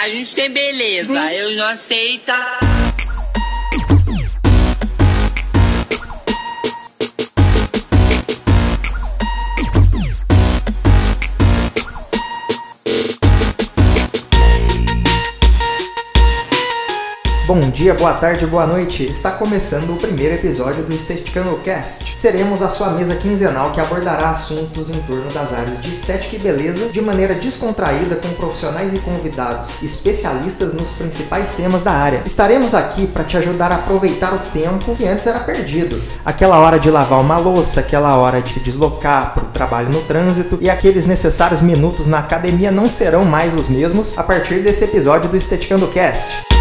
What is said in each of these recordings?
A gente tem beleza, eu não aceita. Bom dia, boa tarde, boa noite. Está começando o primeiro episódio do Esteticano Cast. Seremos a sua mesa quinzenal que abordará assuntos em torno das áreas de estética e beleza de maneira descontraída com profissionais e convidados especialistas nos principais temas da área. Estaremos aqui para te ajudar a aproveitar o tempo que antes era perdido. Aquela hora de lavar uma louça, aquela hora de se deslocar para o trabalho no trânsito e aqueles necessários minutos na academia não serão mais os mesmos a partir desse episódio do Esteticando Cast.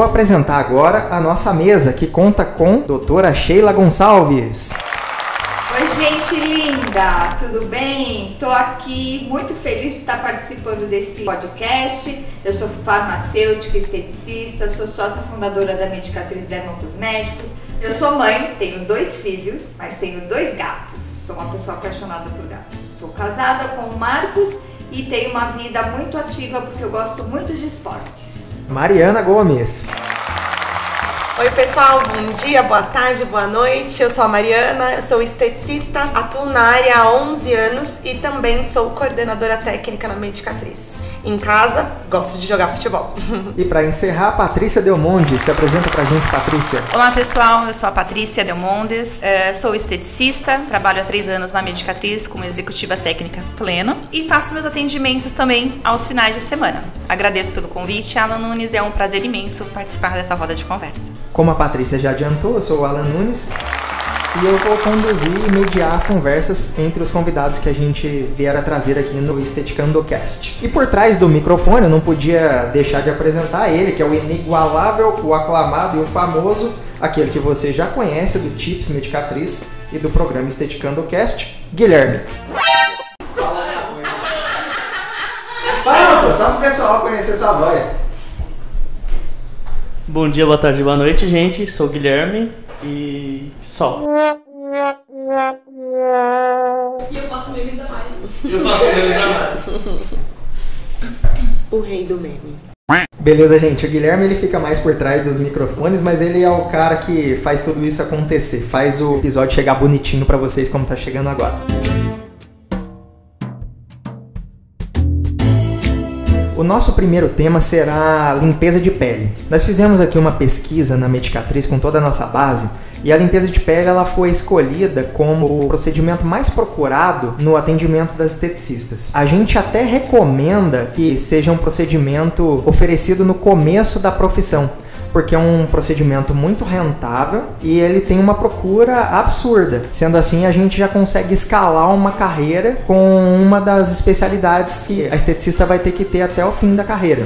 Vou apresentar agora a nossa mesa, que conta com doutora Sheila Gonçalves. Oi, gente linda, tudo bem? Tô aqui muito feliz de estar participando desse podcast. Eu sou farmacêutica, esteticista, sou sócia fundadora da Medicatriz Dermocosméticos. Eu sou mãe, tenho dois filhos, mas tenho dois gatos. Sou uma pessoa apaixonada por gatos. Sou casada com o Marcos e tenho uma vida muito ativa porque eu gosto muito de esportes. Mariana Gomes. Oi pessoal, bom dia, boa tarde, boa noite. Eu sou a Mariana, eu sou esteticista, atuo na área há 11 anos e também sou coordenadora técnica na Medicatriz. Em casa, gosto de jogar futebol. E para encerrar, Patrícia Delmonde. Se apresenta pra gente, Patrícia. Olá pessoal, eu sou a Patrícia Delmondes, eh, sou esteticista, trabalho há três anos na Medicatriz como executiva técnica pleno e faço meus atendimentos também aos finais de semana. Agradeço pelo convite, Alan Nunes, é um prazer imenso participar dessa roda de conversa. Como a Patrícia já adiantou, eu sou o Alan Nunes e eu vou conduzir e mediar as conversas entre os convidados que a gente vier a trazer aqui no Esteticando Cast. E por trás do microfone, eu não podia deixar de apresentar ele, que é o inigualável, o aclamado e o famoso, aquele que você já conhece do Tips Medicatriz e do programa Esteticando Cast, Guilherme. Fala, pô, só pro pessoal conhecer sua voz. Bom dia, boa tarde, boa noite, gente. Sou o Guilherme e só. E eu faço memes da Mari. Eu faço memes da Mari. O rei do meme. Beleza, gente. O Guilherme ele fica mais por trás dos microfones, mas ele é o cara que faz tudo isso acontecer, faz o episódio chegar bonitinho pra vocês como tá chegando agora. O nosso primeiro tema será limpeza de pele. Nós fizemos aqui uma pesquisa na Medicatriz com toda a nossa base e a limpeza de pele ela foi escolhida como o procedimento mais procurado no atendimento das esteticistas. A gente até recomenda que seja um procedimento oferecido no começo da profissão, porque é um procedimento muito rentável e ele tem uma procura absurda. Sendo assim, a gente já consegue escalar uma carreira com uma das especialidades que a esteticista vai ter que ter até o fim da carreira.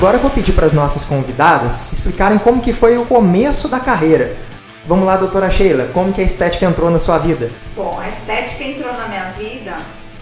Agora eu vou pedir para as nossas convidadas explicarem como que foi o começo da carreira. Vamos lá, doutora Sheila, como que a estética entrou na sua vida? Bom, a estética entrou na minha vida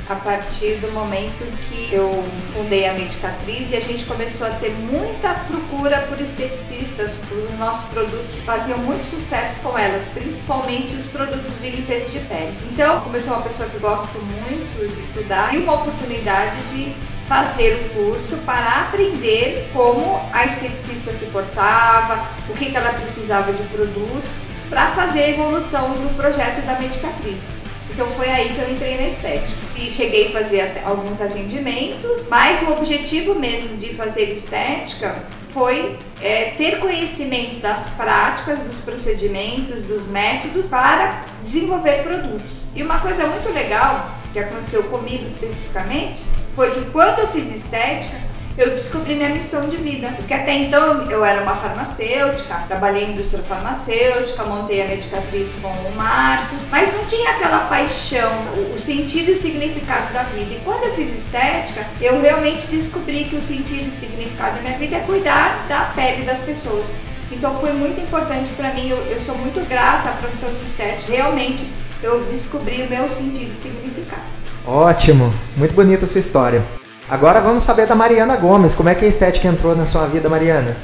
a partir do momento que eu fundei a Medicatriz e a gente começou a ter muita procura por esteticistas, por nossos produtos faziam muito sucesso com elas, principalmente os produtos de limpeza de pele. Então, sou uma pessoa que gosto muito de estudar, e uma oportunidade de fazer o curso para aprender como a esteticista se portava, o que, que ela precisava de produtos, para fazer a evolução do projeto da Medicatriz. Então foi aí que eu entrei na estética. E cheguei a fazer alguns atendimentos, mas o objetivo mesmo de fazer estética foi é, ter conhecimento das práticas, dos procedimentos, dos métodos para desenvolver produtos. E uma coisa muito legal que aconteceu comigo especificamente foi que quando eu fiz estética, eu descobri minha missão de vida. Porque até então eu era uma farmacêutica, trabalhei em indústria farmacêutica, montei a Medicatriz com o Marcos, mas não tinha aquela paixão, o sentido e significado da vida. E quando eu fiz estética, eu realmente descobri que o sentido e significado da minha vida é cuidar da pele das pessoas. Então foi muito importante para mim, eu, eu sou muito grata à profissão de estética. Realmente eu descobri o meu sentido e significado. Ótimo, muito bonita a sua história. Agora vamos saber da Mariana Gomes. Como é que a estética entrou na sua vida, Mariana?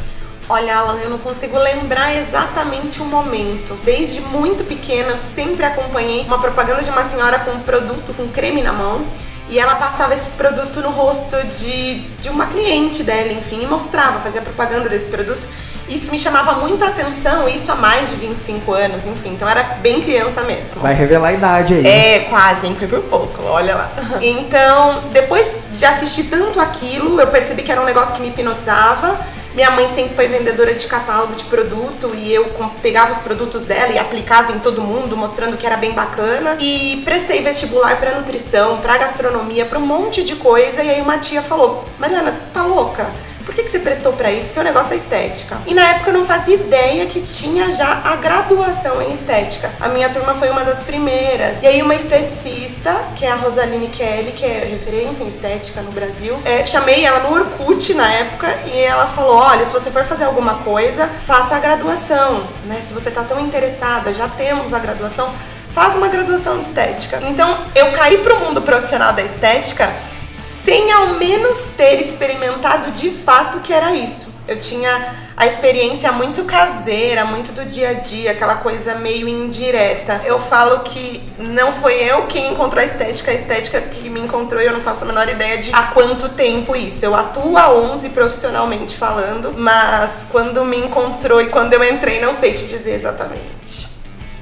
Olha, Alan, eu não consigo lembrar exatamente o momento. Desde muito pequena, eu sempre acompanhei uma propaganda de uma senhora com um produto com creme na mão. E ela passava esse produto no rosto de, de uma cliente dela, enfim, e mostrava, fazia propaganda desse produto. Isso me chamava muita atenção, isso há mais de 25 anos, enfim, então era bem criança mesmo. Vai revelar a idade aí. É, quase, hein? Foi por pouco, olha lá. Então, depois de assistir tanto aquilo, eu percebi que era um negócio que me hipnotizava. Minha mãe sempre foi vendedora de catálogo de produto e eu pegava os produtos dela e aplicava em todo mundo, mostrando que era bem bacana. E prestei vestibular para nutrição, para gastronomia, para um monte de coisa. E aí uma tia falou: Mariana, tá louca? Por que, que você prestou para isso? Seu negócio é estética. E na época eu não fazia ideia que tinha já a graduação em estética. A minha turma foi uma das primeiras. E aí uma esteticista, que é a Rosaline Kelly, que é referência em estética no Brasil, é, chamei ela no Orkut na época e ela falou: olha, se você for fazer alguma coisa, faça a graduação, né? Se você tá tão interessada, já temos a graduação, faz uma graduação de estética. Então eu caí pro mundo profissional da estética sem ao menos ter experimentado de fato que era isso. Eu tinha a experiência muito caseira, muito do dia a dia, aquela coisa meio indireta. Eu falo que não foi eu quem encontrou a estética, a estética que me encontrou e eu não faço a menor ideia de há quanto tempo isso. Eu atuo há 11 profissionalmente falando, mas quando me encontrou e quando eu entrei, não sei te dizer exatamente.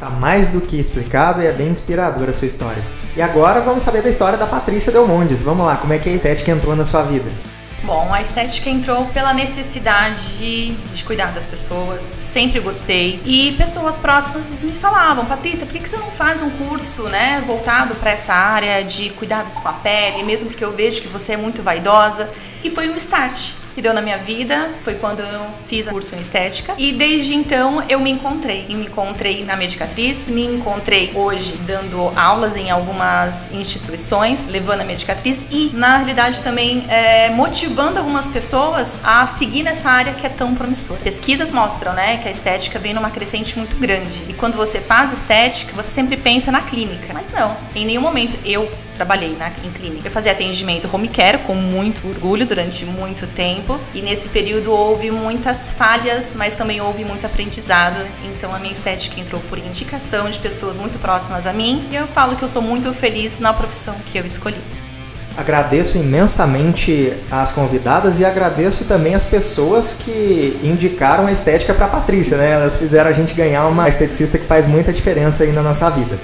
Tá mais do que explicado e é bem inspiradora a sua história. E agora vamos saber da história da Patrícia Delmondes. Vamos lá, como é que a estética entrou na sua vida? Bom, a estética entrou pela necessidade de cuidar das pessoas, sempre gostei. E pessoas próximas me falavam, Patrícia, por que você não faz um curso, né, voltado para essa área de cuidados com a pele, mesmo porque eu vejo que você é muito vaidosa? E foi um start que deu na minha vida foi quando eu fiz curso em estética e desde então eu me encontrei. E me encontrei na Medicatriz, me encontrei hoje dando aulas em algumas instituições, levando a Medicatriz e na realidade também é, motivando algumas pessoas a seguir nessa área que é tão promissora. Pesquisas mostram, né, que a estética vem numa crescente muito grande e quando você faz estética você sempre pensa na clínica, mas não, em nenhum momento eu trabalhei na, em clínica. Eu fazia atendimento home care com muito orgulho durante muito tempo e nesse período houve muitas falhas, mas também houve muito aprendizado. Então a minha estética entrou por indicação de pessoas muito próximas a mim e eu falo que eu sou muito feliz na profissão que eu escolhi. Agradeço imensamente as convidadas e agradeço também as pessoas que indicaram a estética para Patrícia, né? Elas fizeram a gente ganhar uma esteticista que faz muita diferença aí na nossa vida.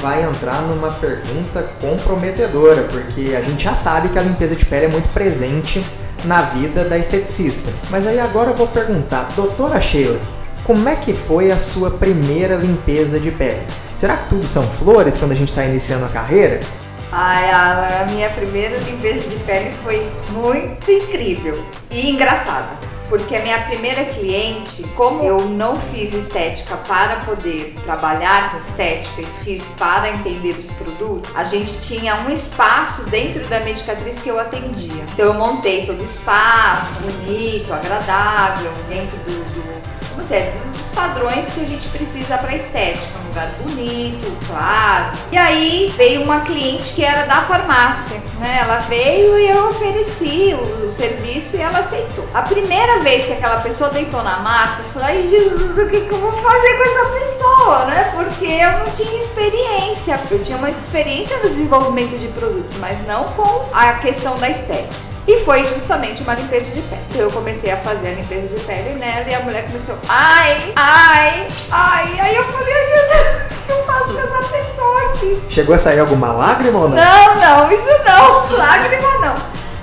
Vai entrar numa pergunta comprometedora, porque a gente já sabe que a limpeza de pele é muito presente na vida da esteticista. Mas aí agora eu vou perguntar, doutora Sheila, como é que foi a sua primeira limpeza de pele? Será que tudo são flores quando a gente está iniciando a carreira? Ai, Alan, a minha primeira limpeza de pele foi muito incrível e engraçada porque a minha primeira cliente, como eu não fiz estética para poder trabalhar com estética e fiz para entender os produtos, a gente tinha um espaço dentro da medicatriz que eu atendia. Então eu montei todo o espaço, bonito, agradável, dentro do, do Você é dos padrões que a gente precisa para estética, um lugar bonito, claro. E aí veio uma cliente que era da farmácia, né? Ela veio e eu ofereci o, o serviço e ela aceitou. A primeira vez que aquela pessoa deitou na maca, eu falei, Jesus, o que, que eu vou fazer com essa pessoa, né? Porque eu não tinha experiência. Eu tinha muita experiência no desenvolvimento de produtos, mas não com a questão da estética. E foi justamente uma limpeza de pele. Então eu comecei a fazer a limpeza de pele nela e a mulher começou, ai, ai, ai. Aí eu falei, ai meu Deus, o que eu faço com essa pessoa aqui? Chegou a sair alguma lágrima ou não? Não, não, isso não, lágrima não.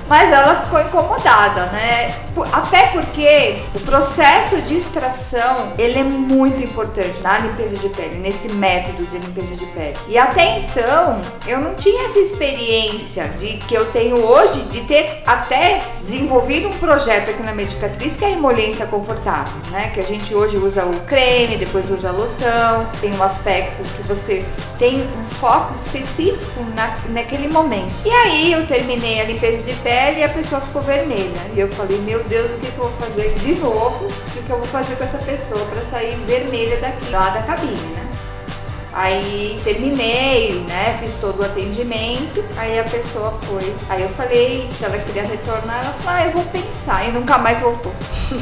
Mas ela ficou incomodada, né? Até porque o processo de extração, ele é muito importante na limpeza de pele, nesse método de limpeza de pele. E até então, eu não tinha essa experiência de que eu tenho hoje de ter até desenvolvido um projeto aqui na Medicatriz que é a emoliência confortável, né? Que a gente hoje usa o creme, depois usa a loção, tem um aspecto que você tem um foco específico na, naquele momento. E aí eu terminei a limpeza de pele pele e a pessoa ficou vermelha. E eu falei, meu Deus, o que, que eu vou fazer de novo? O que, que eu vou fazer com essa pessoa para sair vermelha daqui, lá da cabine, né? Aí terminei, né? Fiz todo o atendimento. Aí a pessoa foi. Aí eu falei se ela queria retornar, ela falou: ah, eu vou pensar. E nunca mais voltou.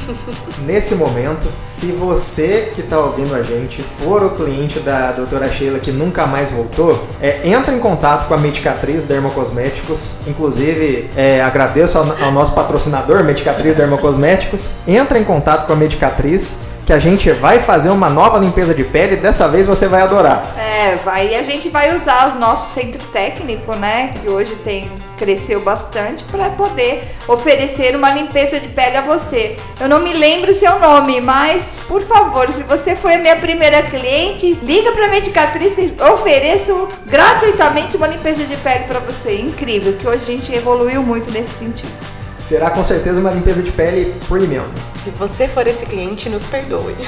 Nesse momento, se você que está ouvindo a gente for o cliente da doutora Sheila que nunca mais voltou, é, entra em contato com a Medicatriz Dermocosméticos. Inclusive, é, agradeço ao, ao nosso patrocinador, Medicatriz Dermocosméticos. Entra em contato com a Medicatriz que a gente vai fazer uma nova limpeza de pele. Dessa vez você vai adorar. É, vai. E a gente vai usar o nosso centro técnico, né? Que hoje tem cresceu bastante para poder oferecer uma limpeza de pele a você. Eu não me lembro seu nome, mas por favor, se você foi a minha primeira cliente, liga para a Medicatriz que ofereço gratuitamente uma limpeza de pele para você. Incrível, que hoje a gente evoluiu muito nesse sentido será com certeza uma limpeza de pele premium. Se você for esse cliente, nos perdoe.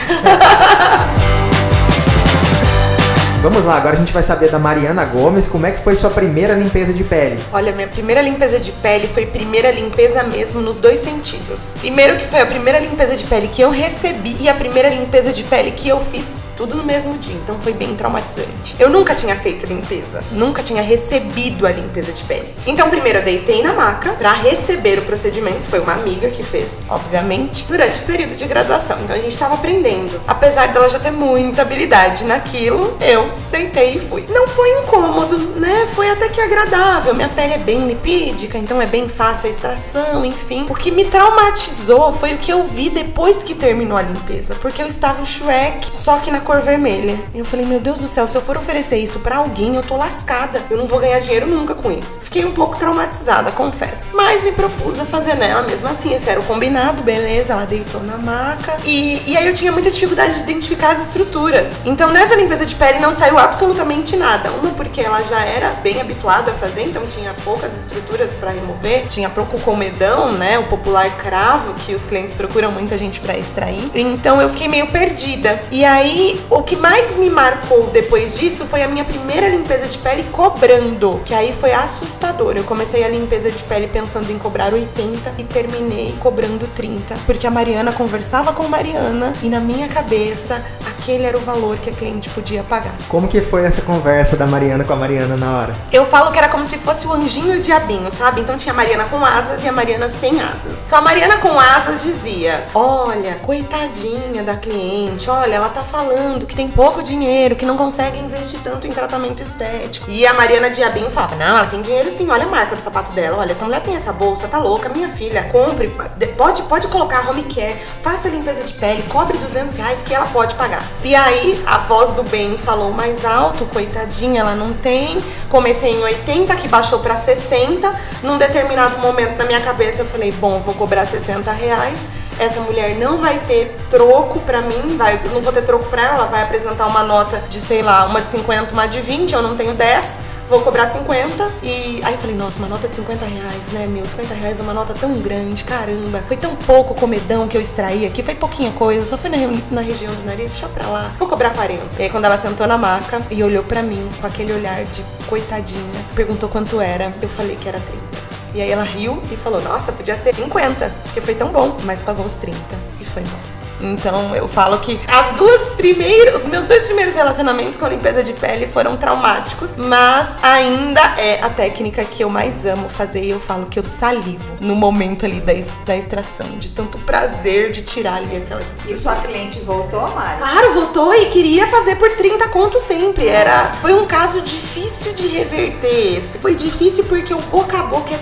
Vamos lá, agora a gente vai saber da Mariana Gomes como é que foi sua primeira limpeza de pele. Olha, minha primeira limpeza de pele foi primeira limpeza mesmo nos dois sentidos. Primeiro que foi a primeira limpeza de pele que eu recebi e a primeira limpeza de pele que eu fiz tudo no mesmo dia, então foi bem traumatizante. Eu nunca tinha feito limpeza, nunca tinha recebido a limpeza de pele. Então, primeiro eu deitei na maca para receber o procedimento, foi uma amiga que fez, obviamente, durante o período de graduação. Então a gente tava aprendendo. Apesar dela já ter muita habilidade naquilo, eu deitei e fui. Não foi incômodo, né? Foi até que agradável. Minha pele é bem lipídica, então é bem fácil a extração, enfim. O que me traumatizou foi o que eu vi depois que terminou a limpeza, porque eu estava o Shrek, só que na cor vermelha. Eu falei, meu Deus do céu, se eu for oferecer isso para alguém, eu tô lascada. Eu não vou ganhar dinheiro nunca com isso. Fiquei um pouco traumatizada, confesso. Mas me propus a fazer nela mesmo assim. Esse era o combinado, beleza. Ela deitou na maca. E, e aí eu tinha muita dificuldade de identificar as estruturas. Então nessa limpeza de pele não saiu absolutamente nada. Uma porque ela já era bem habituada a fazer, então tinha poucas estruturas para remover. Tinha pouco comedão, né? O popular cravo, que os clientes procuram muita gente para extrair. Então eu fiquei meio perdida. E aí o que mais me marcou depois disso foi a minha primeira limpeza de pele cobrando, que aí foi assustador. Eu comecei a limpeza de pele pensando em cobrar 80 e terminei cobrando 30, porque a Mariana conversava com Mariana e na minha cabeça aquele era o valor que a cliente podia pagar. Como que foi essa conversa da Mariana com a Mariana na hora? Eu falo que era como se fosse o anjinho e o diabinho, sabe? Então tinha a Mariana com asas e a Mariana sem asas. Então a Mariana com asas dizia: Olha, coitadinha da cliente, olha, ela tá falando que tem pouco dinheiro, que não consegue investir tanto em tratamento estético. E a Mariana Diabinho falava: Não, ela tem dinheiro sim, olha a marca do sapato dela. Olha, essa mulher tem essa bolsa, tá louca, minha filha. Compre, pode, pode colocar home care, faça limpeza de pele, cobre 200 reais que ela pode pagar. E aí a voz do bem falou mais alto, coitadinha, ela não tem. Comecei em 80, que baixou para 60. Num determinado momento na minha cabeça eu falei: Bom, vou cobrar 60 reais essa mulher não vai ter troco para mim, vai, não vou ter troco para ela, vai apresentar uma nota de, sei lá, uma de 50, uma de 20, eu não tenho 10 vou cobrar 50. E aí falei, nossa, uma nota de 50 reais, né, meu? 50 reais é uma nota tão grande, caramba. Foi tão pouco comedão que eu extraí aqui, foi pouquinha coisa, só foi na, na região do nariz, deixa pra lá. Vou cobrar 40. E aí quando ela sentou na maca e olhou para mim com aquele olhar de coitadinha, perguntou quanto era, eu falei que era 30. E aí ela riu e falou: Nossa, podia ser 50, porque foi tão bom, mas pagou os 30 e foi mal. Então eu falo que as duas primeiras, os meus dois primeiros relacionamentos com limpeza de pele foram traumáticos, mas ainda é a técnica que eu mais amo fazer e eu falo que eu salivo no momento ali da, da extração, de tanto prazer de tirar ali aquelas E sua cliente voltou, Mari? Claro, voltou e queria fazer por 30 conto sempre. Era, foi um caso difícil de reverter esse. Foi difícil porque o boca a boca é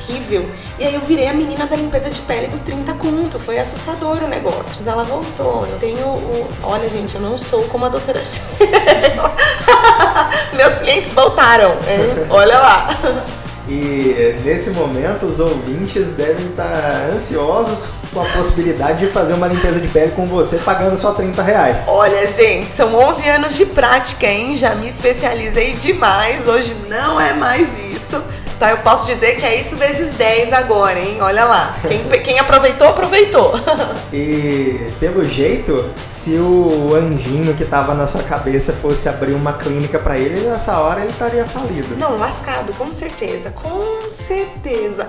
terrível. E aí eu virei a menina da limpeza de pele do 30 conto. Foi assustador o negócio. Mas ela voltou. Eu tenho o. Olha, gente, eu não sou como a doutora Meus clientes voltaram. hein? Olha lá. E eh, nesse momento os ouvintes devem estar ansiosos com a possibilidade de fazer uma limpeza de pele com você pagando só 30 reais. Olha, gente, são 11 anos de prática, hein? Já me especializei demais. Hoje não é mais isso. Tá, eu posso dizer que é isso vezes 10 agora, hein? Olha lá. Quem, quem aproveitou, aproveitou. E pelo jeito, se o anjinho que tava na sua cabeça fosse abrir uma clínica pra ele, nessa hora ele estaria falido. Não, lascado, com certeza, com certeza.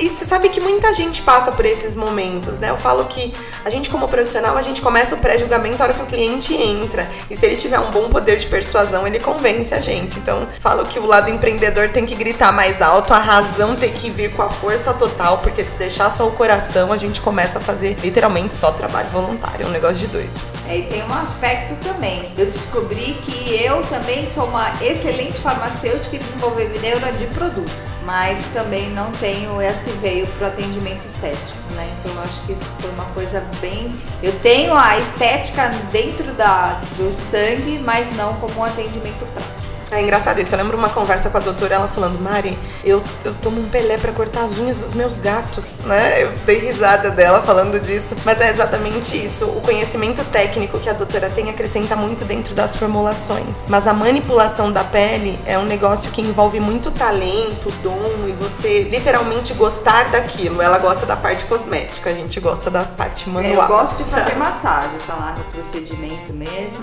E você sabe que muita gente passa por esses momentos, né? Eu falo que a gente, como profissional, a gente começa o pré-julgamento na hora que o cliente entra. E se ele tiver um bom poder de persuasão, ele convence a gente. Então, falo que o lado empreendedor tem que gritar mais alto, a razão tem que vir com a força total, porque se deixar só o coração, a gente começa a fazer literalmente só trabalho voluntário. É um negócio de doido. É, e tem um aspecto também. Eu descobri que eu também sou uma excelente farmacêutica e desenvolvedora de produtos, mas também não tenho esse veio pro atendimento estético, né? Então eu acho que isso foi uma coisa bem. Eu tenho a estética dentro da, do sangue, mas não como um atendimento prático. É engraçado isso. Eu lembro uma conversa com a doutora, ela falando, Mari, eu, eu tomo um pelé pra cortar as unhas dos meus gatos, né? Eu dei risada dela falando disso. Mas é exatamente isso. O conhecimento técnico que a doutora tem acrescenta muito dentro das formulações. Mas a manipulação da pele é um negócio que envolve muito talento, dom e você literalmente gostar daquilo. Ela gosta da parte cosmética, a gente gosta da parte É, manual. eu gosto de fazer massagem, falar no procedimento mesmo.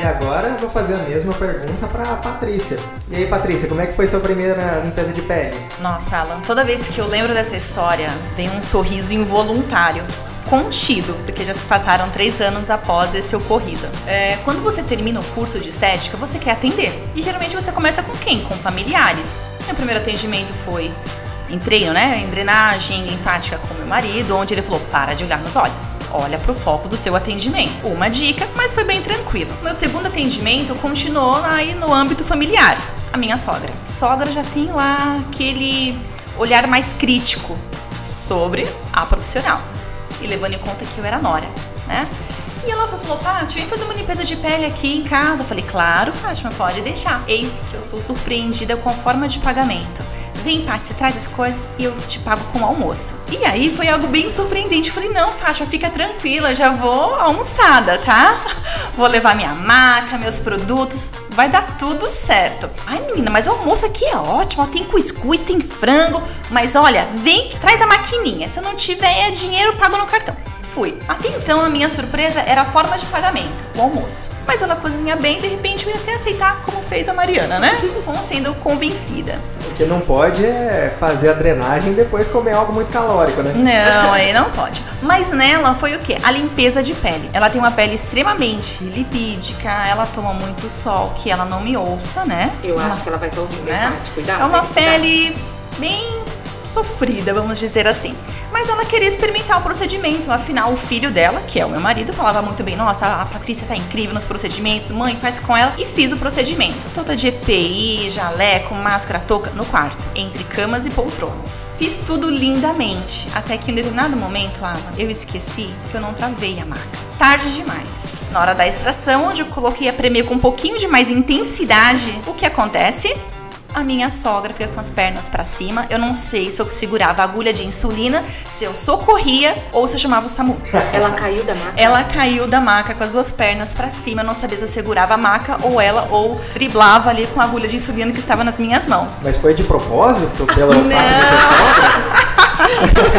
E agora eu vou fazer a mesma pergunta pra Patrícia. E aí, Patrícia, como é que foi sua primeira limpeza de pele? Nossa, Alan, toda vez que eu lembro dessa história, vem um sorriso involuntário. Contido, porque já se passaram três anos após esse ocorrido. É, quando você termina o curso de estética, você quer atender. E geralmente você começa com quem? Com familiares. Meu primeiro atendimento foi em treino, né? Em drenagem linfática com meu marido, onde ele falou: para de olhar nos olhos, olha pro foco do seu atendimento. Uma dica, mas foi bem tranquilo. Meu segundo atendimento continuou aí no âmbito familiar. A minha sogra. Sogra já tem lá aquele olhar mais crítico sobre a profissional. E levando em conta que eu era nora, né? E ela falou, Paty, vem fazer uma limpeza de pele aqui em casa. Eu falei, claro, Fátima, pode deixar. Eis que eu sou surpreendida com a forma de pagamento. Vem, Paty, você traz as coisas e eu te pago com o almoço. E aí foi algo bem surpreendente. Eu falei, não, Fátima, fica tranquila, já vou almoçada, tá? Vou levar minha maca, meus produtos, vai dar tudo certo. Ai, menina, mas o almoço aqui é ótimo, tem cuscuz, tem frango. Mas olha, vem, traz a maquininha. Se eu não tiver é dinheiro, eu pago no cartão. Fui. Até então, a minha surpresa era a forma de pagamento, o almoço. Mas ela cozinha bem, de repente eu ia até aceitar como fez a Mariana, né? Como sendo convencida. O que não pode é fazer a drenagem e depois comer algo muito calórico, né? Não, aí não pode. Mas nela foi o quê? A limpeza de pele. Ela tem uma pele extremamente lipídica, ela toma muito sol, que ela não me ouça, né? Eu Uma- acho que ela vai estar ouvindo, né? Cuidado. É uma? Cuidado. pele bem sofrida, vamos dizer assim. Mas ela queria experimentar o procedimento, afinal o filho dela, que é o meu marido, falava muito bem, nossa, a Patrícia tá incrível nos procedimentos, mãe, faz com ela. E fiz o procedimento, toda de EPI, jaleco, máscara, touca, no quarto, entre camas e poltronas. Fiz tudo lindamente, até que em determinado momento, Alan, eu esqueci que eu não travei a maca. Tarde demais. Na hora da extração, onde eu coloquei a premer com um pouquinho de mais intensidade, o que acontece? A minha sogra fica com as pernas pra cima. Eu não sei se eu segurava a agulha de insulina, se eu socorria ou se eu chamava o SAMU. Ela caiu da maca. Ela caiu da maca com as duas pernas pra cima. Eu não sabia se eu segurava a maca ou ela ou driblava ali com a agulha de insulina que estava nas minhas mãos. Mas foi de propósito pelo fato de ser sogra?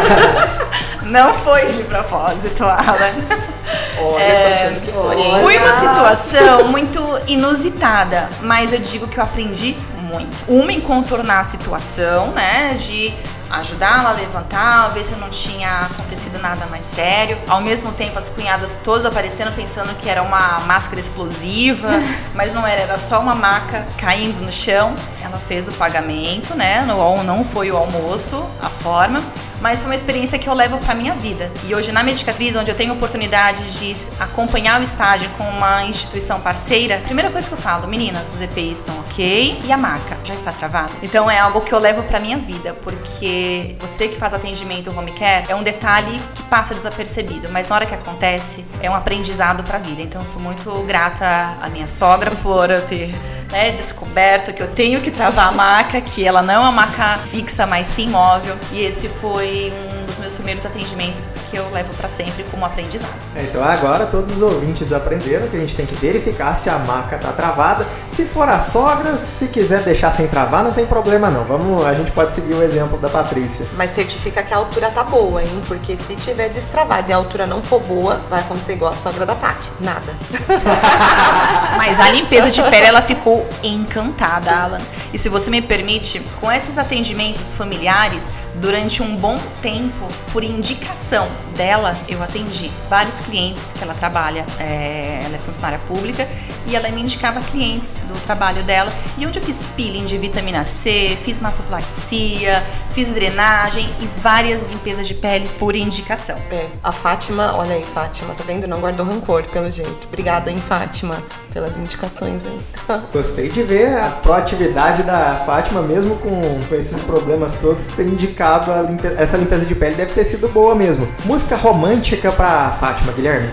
Não foi de propósito, Alan. Olha, É, eu tô achando que foi. Foi uma situação muito inusitada, mas eu digo que eu aprendi muito. Uma em contornar a situação, né? De ajudá-la a levantar, ver se não tinha acontecido nada mais sério. Ao mesmo tempo, as cunhadas todas aparecendo pensando que era uma máscara explosiva, mas não era, era só uma maca caindo no chão. Ela fez o pagamento, né? No, não foi o almoço, a forma mas foi uma experiência que eu levo para minha vida. E hoje na Medicatriz, onde eu tenho oportunidade de acompanhar o estágio com uma instituição parceira, primeira coisa que eu falo, meninas, os EPIs estão ok e a maca já está travada. Então é algo que eu levo para minha vida, porque você que faz atendimento home care é um detalhe que passa desapercebido, mas na hora que acontece é um aprendizado para a vida. Então eu sou muito grata à minha sogra por ter né, descoberto que eu tenho que travar a maca, que ela não é uma maca fixa, mas sim móvel. E esse foi foi um dos meus primeiros atendimentos que eu levo para sempre como aprendizado. É, então agora todos os ouvintes aprenderam que a gente tem que verificar se a maca tá travada. Se for a sogra, se quiser deixar sem travar, não tem problema não. Vamos, a gente pode seguir o exemplo da Patrícia. Mas certifica que a altura tá boa, hein? Porque se tiver destravada e a altura não for boa, vai acontecer igual a sogra da Paty. Nada. Mas a limpeza de pele ela ficou encantada, Alan. E se você me permite, com esses atendimentos familiares, durante um bom tempo, por indicação dela, eu atendi vários clientes que ela trabalha, é, ela é funcionária pública, e ela me indicava clientes do trabalho dela, e onde eu fiz peeling de vitamina C, fiz mastoplaxia, fiz drenagem e várias limpezas de pele por indicação. É, a Fátima, olha aí, Fátima, tá vendo? Não guardou rancor, pelo jeito. Obrigada, hein, Fátima, pelas indicações aí. Gostei de ver a proatividade da Fátima, mesmo com, com esses problemas todos, ter indicado limpe... essa limpeza de pele deve ter sido boa mesmo. Música romântica pra Fátima, Guilherme.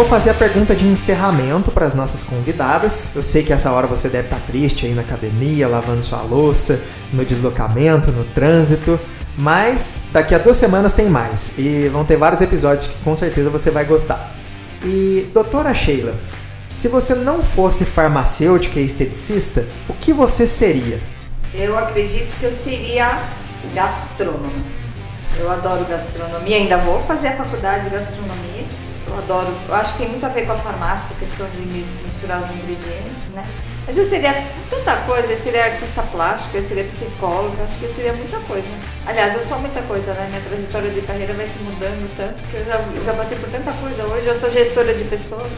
Vou fazer a pergunta de encerramento para as nossas convidadas. Eu sei que essa hora você deve estar triste aí na academia, lavando sua louça, no deslocamento, no trânsito. Mas daqui a duas semanas tem mais e vão ter vários episódios que com certeza você vai gostar. E doutora Sheila, se você não fosse farmacêutica e esteticista, o que você seria? Eu acredito que eu seria gastrônoma. Eu adoro gastronomia, ainda vou fazer a faculdade de gastronomia eu adoro, eu acho que tem muito a ver com a farmácia, questão de misturar os ingredientes, né? Mas eu seria tanta coisa, eu seria artista plástica, eu seria psicóloga, acho que eu seria muita coisa. Aliás, eu sou muita coisa, né? Minha trajetória de carreira vai se mudando tanto que eu já, eu já passei por tanta coisa. Hoje eu sou gestora de pessoas.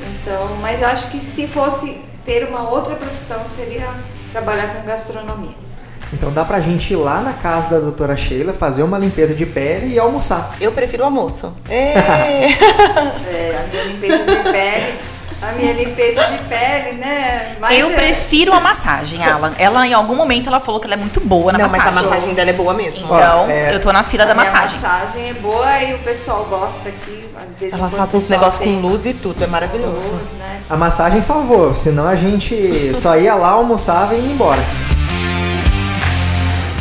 Então, mas eu acho que se fosse ter uma outra profissão, seria trabalhar com gastronomia. Então dá pra gente ir lá na casa da doutora Sheila, fazer uma limpeza de pele e almoçar. Eu prefiro almoço. É, é a minha limpeza de pele. A minha limpeza de pele, né? Mas eu é... prefiro a massagem, Alan. Ela, em algum momento, ela falou que ela é muito boa na Não, massagem. mas a massagem dela é boa mesmo. Então, é... eu tô na fila a da massagem. A massagem é boa e o pessoal gosta aqui, às vezes. Ela faz uns negócios com luz e tudo, é maravilhoso. Luz, né? A massagem salvou, senão a gente só ia lá, almoçava e ia embora.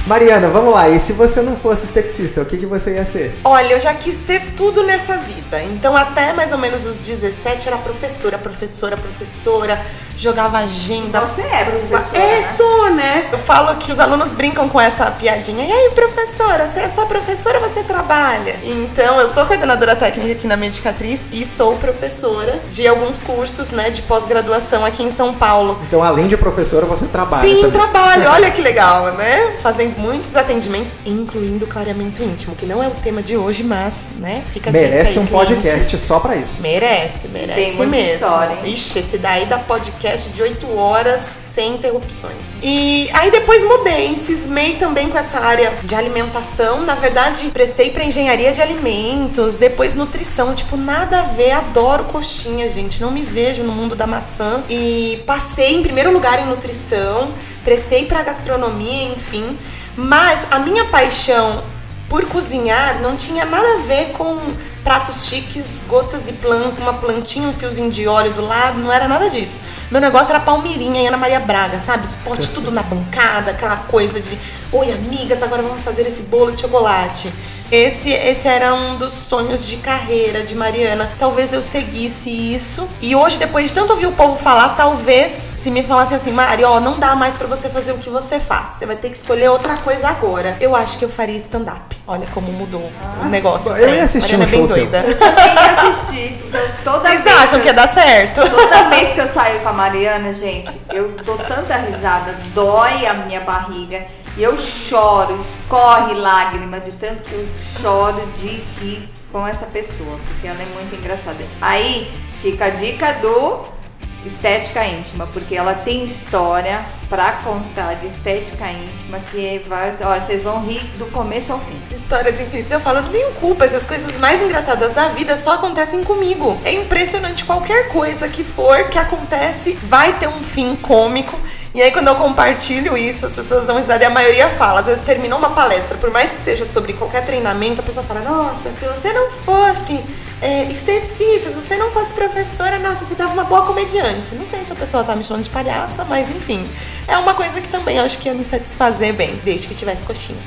Mariana, vamos lá. E se você não fosse esteticista, o que, que você ia ser? Olha, eu já quis ser tudo nessa vida. Então, até mais ou menos os 17, era professora, professora, professora jogava agenda. Você é professora? É, né? sou, né? Eu falo que os alunos brincam com essa piadinha. E aí, professora, você é só professora ou você trabalha? Então, eu sou coordenadora técnica aqui na Medicatriz e sou professora de alguns cursos, né, de pós-graduação aqui em São Paulo. Então, além de professora, você trabalha Sim, também. trabalho. Olha que legal, né? Fazendo muitos atendimentos, incluindo clareamento íntimo, que não é o tema de hoje, mas, né, fica Merece aí, um clientes. podcast só pra isso. Merece, merece Tem muita mesmo. história, hein? Ixi, esse daí da podcast podcast de 8 horas sem interrupções. E aí depois mudei, cismei também com essa área de alimentação. Na verdade, prestei para engenharia de alimentos, depois nutrição, tipo, nada a ver. Adoro coxinha, gente. Não me vejo no mundo da maçã. E passei em primeiro lugar em nutrição, prestei para gastronomia, enfim. Mas a minha paixão por cozinhar não tinha nada a ver com pratos chiques, gotas de planta, uma plantinha, um fiozinho de óleo do lado, não era nada disso. Meu negócio era Palmeirinha e Ana Maria Braga, sabe? Os potes tudo na bancada, aquela coisa de, oi amigas, agora vamos fazer esse bolo de chocolate. Esse, esse era um dos sonhos de carreira de Mariana. Talvez eu seguisse isso. E hoje, depois de tanto ouvir o povo falar, talvez se me falasse assim, Mari, ó, não dá mais para você fazer o que você faz. Você vai ter que escolher outra coisa agora. Eu acho que eu faria stand-up. Olha como mudou ah, o negócio. Eu ia assistir Mariana um é bem doida. Eu também ia assistir. Então, toda Vocês vez acham que ia dar certo? Toda vez que eu saio com a Mariana, gente, eu dou tanta risada, dói a minha barriga. E eu choro, escorre lágrimas de tanto que eu choro de rir com essa pessoa, porque ela é muito engraçada. Aí fica a dica do estética íntima, porque ela tem história pra contar de estética íntima que vai, ó, vocês vão rir do começo ao fim. Histórias infinitas. Eu falo, não tenho culpa. Essas coisas mais engraçadas da vida só acontecem comigo. É impressionante. Qualquer coisa que for que acontece vai ter um fim cômico. E aí, quando eu compartilho isso, as pessoas dão risada e a maioria fala. Às vezes terminou uma palestra, por mais que seja sobre qualquer treinamento, a pessoa fala: Nossa, se você não fosse é, esteticista, se você não fosse professora, nossa, você tava uma boa comediante. Não sei se a pessoa tá me chamando de palhaça, mas enfim. É uma coisa que também acho que ia me satisfazer bem, desde que tivesse coxinha.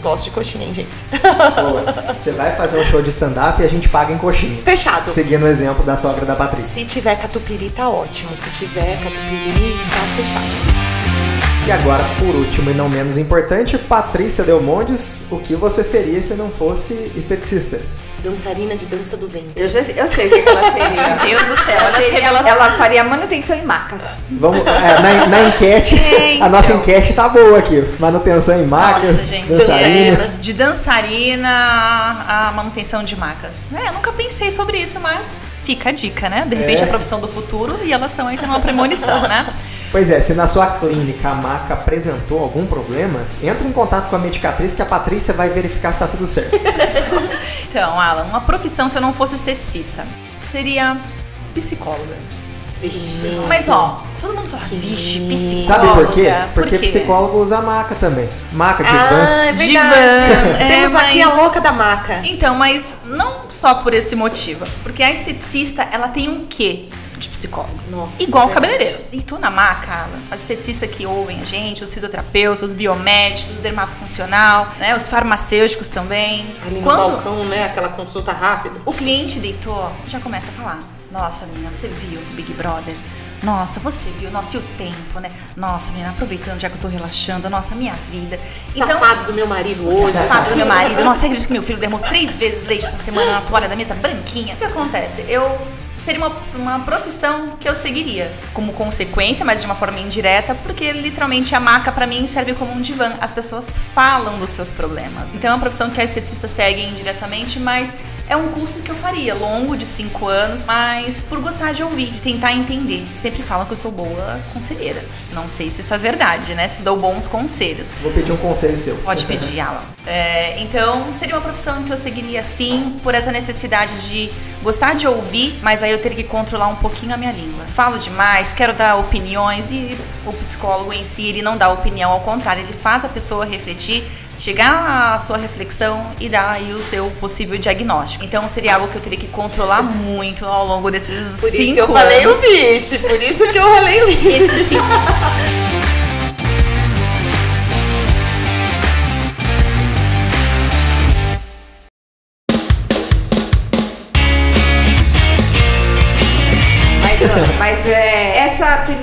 Gosto de coxinha, hein, gente? Boa. Você vai fazer um show de stand-up e a gente paga em coxinha. Fechado. Seguindo o exemplo da sogra da Patrícia. Se tiver catupiry, tá ótimo. Se tiver catupiry, tá fechado. E agora, por último e não menos importante, Patrícia Delmondes, o que você seria se não fosse esteticista? Dançarina de dança do ventre. Eu, já, eu sei o que, que ela seria. Meu Deus do céu, Ela, seria- revelações. ela faria manutenção em macas. Vamos, é, na, na enquete, a nossa enquete tá boa aqui. Manutenção em macas, Nossa, gente. dançarina. De dançarina a manutenção de macas. É, eu nunca pensei sobre isso, mas fica a dica, né? De repente É. a profissão do futuro e elas são aí tem uma premonição, né? Pois é, se na sua clínica a maca apresentou algum problema, entre em contato com a medicatriz que a Patrícia vai verificar se tá tudo certo. Então, Alan, uma profissão se eu não fosse esteticista seria psicóloga. Mas ó, todo mundo fala, vixe, psicóloga. Sabe por quê? por Porque quê? psicólogo usa maca também. Maca de Ah, van. é verdade. Divã, é, Temos aqui a mas- louca da maca. Então, mas não só por esse motivo. Porque a esteticista, ela tem um quê de psicólogo? Nossa, Igual o verdade. cabeleireiro. E tu na maca, Alan, as esteticistas que ouvem a gente, os fisioterapeutas, os biomédicos, os dermatofuncional, né, os farmacêuticos também. Ali no Quando balcão, né? Aquela consulta rápida. o cliente deitou, já começa a falar: Nossa, menina, você viu Big Brother? Nossa, você viu? Nossa, e o tempo, né? Nossa, menina, aproveitando já que eu tô relaxando, nossa, minha vida. Safado do meu marido o hoje. safado do meu marido. Nossa, você acredita que meu filho derramou três vezes leite essa semana na toalha da mesa branquinha? O que acontece? Eu seria uma, uma profissão que eu seguiria como consequência, mas de uma forma indireta, porque literalmente a maca pra mim serve como um divã. As pessoas falam dos seus problemas. Então é uma profissão que a esteticista segue indiretamente, mas é um curso que eu faria, longo, de cinco anos, mas por gostar de ouvir, de tentar entender. Sempre falam que eu sou boa conselheira. Não sei se isso é verdade, né? Se dou bons conselhos. Vou pedir um conselho seu. Pode pedir, Alan. É, então, seria uma profissão que eu seguiria sim, por essa necessidade de gostar de ouvir, mas aí eu teria que controlar um pouquinho a minha língua. Falo demais, quero dar opiniões e o psicólogo em si, ele não dá opinião, ao contrário, ele faz a pessoa refletir, chegar à sua reflexão e dar aí o seu possível diagnóstico. Então, seria algo que eu teria que controlar muito ao longo desses Por isso cinco que eu falei o anos. bicho. Por isso que eu falei o bicho.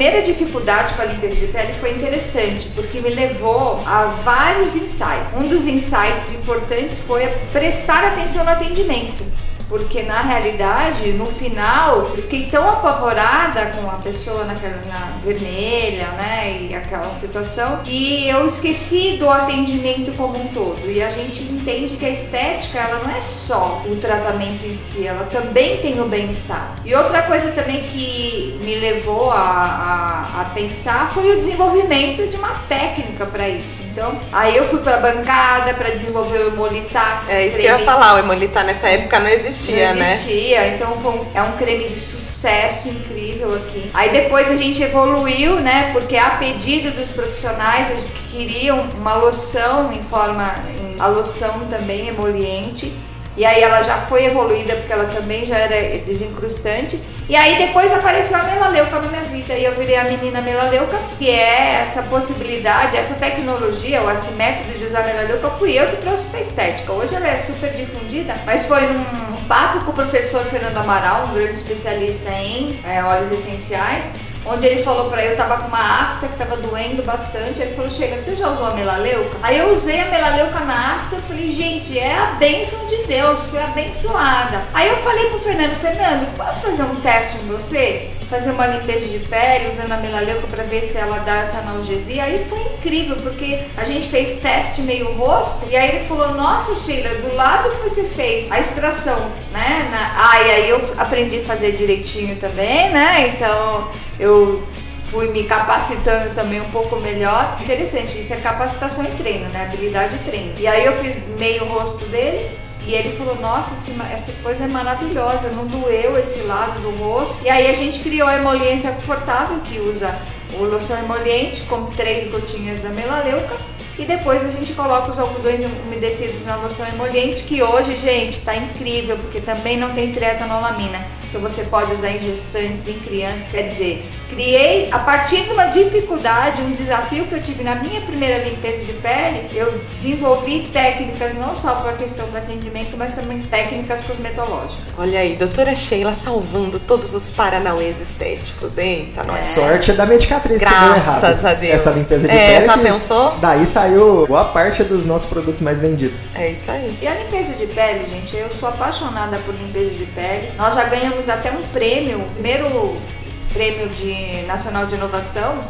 primeira dificuldade com a limpeza de pele foi interessante, porque me levou a vários insights. Um dos insights importantes foi prestar atenção no atendimento. Porque na realidade, no final, eu fiquei tão apavorada com a pessoa naquela na vermelha, né? E aquela situação, que eu esqueci do atendimento como um todo. E a gente entende que a estética, ela não é só o tratamento em si, ela também tem o bem-estar. E outra coisa também que me levou a, a, a pensar foi o desenvolvimento de uma técnica para isso. Então, aí eu fui para bancada para desenvolver o hemolitar. É isso que eu ia falar. O Emolitar nessa época não existia existia, não né? existia, então foi um- é um creme de sucesso incrível aqui. Aí depois a gente evoluiu, né? Porque a pedido dos profissionais, eles queriam uma loção em forma, em, a loção também emoliente. E aí ela já foi evoluída porque ela também já era desincrustante. E aí depois apareceu a melaleuca na minha vida e eu virei a menina melaleuca, que é essa possibilidade, essa tecnologia, ou esse método de usar melaleuca, fui eu que trouxe para estética. Hoje ela é super difundida, mas foi num papo com o professor Fernando Amaral, um grande especialista em é, óleos essenciais, onde ele falou pra eu, tava com uma afta que tava doendo bastante, ele falou, Sheila, você já usou a melaleuca? Aí eu usei a melaleuca na afta, eu falei, gente, é a bênção de Deus, fui abençoada. Aí eu falei pro Fernando, Fernando, posso fazer um teste em você? Fazer uma limpeza de pele usando a melaleuca pra ver se ela dá essa analgesia. Aí foi incrível, porque a gente fez teste meio rosto, e aí ele falou, nossa Sheila, do lado que você fez a extração, né? Na... Ah, e aí eu aprendi a fazer direitinho também, né? Então eu fui me capacitando também um pouco melhor. Interessante, isso é capacitação e treino, né? Habilidade e treino. E aí eu fiz meio rosto dele e ele falou, nossa, essa coisa é maravilhosa, não doeu esse lado do rosto. E aí a gente criou a emoliência confortável, que usa o loção emoliente com três gotinhas da melaleuca. E depois a gente coloca os algodões umedecidos na loção emoliente, que hoje, gente, tá incrível, porque também não tem trietanolamina. Então você pode usar em gestantes, em crianças, quer dizer, criei a partir de uma dificuldade, um desafio que eu tive na minha primeira limpeza de pele, eu desenvolvi técnicas não só para a questão do atendimento, mas também técnicas cosmetológicas. Olha aí, doutora Sheila salvando todos os paranauês estéticos. Eita, nós. Sorte da medicatriz que deu errado. Graças a Deus. Essa limpeza de É, pele. já que pensou? Daí saiu boa parte dos nossos produtos mais vendidos. É isso aí. E a limpeza de pele, gente, eu sou apaixonada por limpeza de pele. Nós já ganhamos até um prêmio, primeiro prêmio de nacional de inovação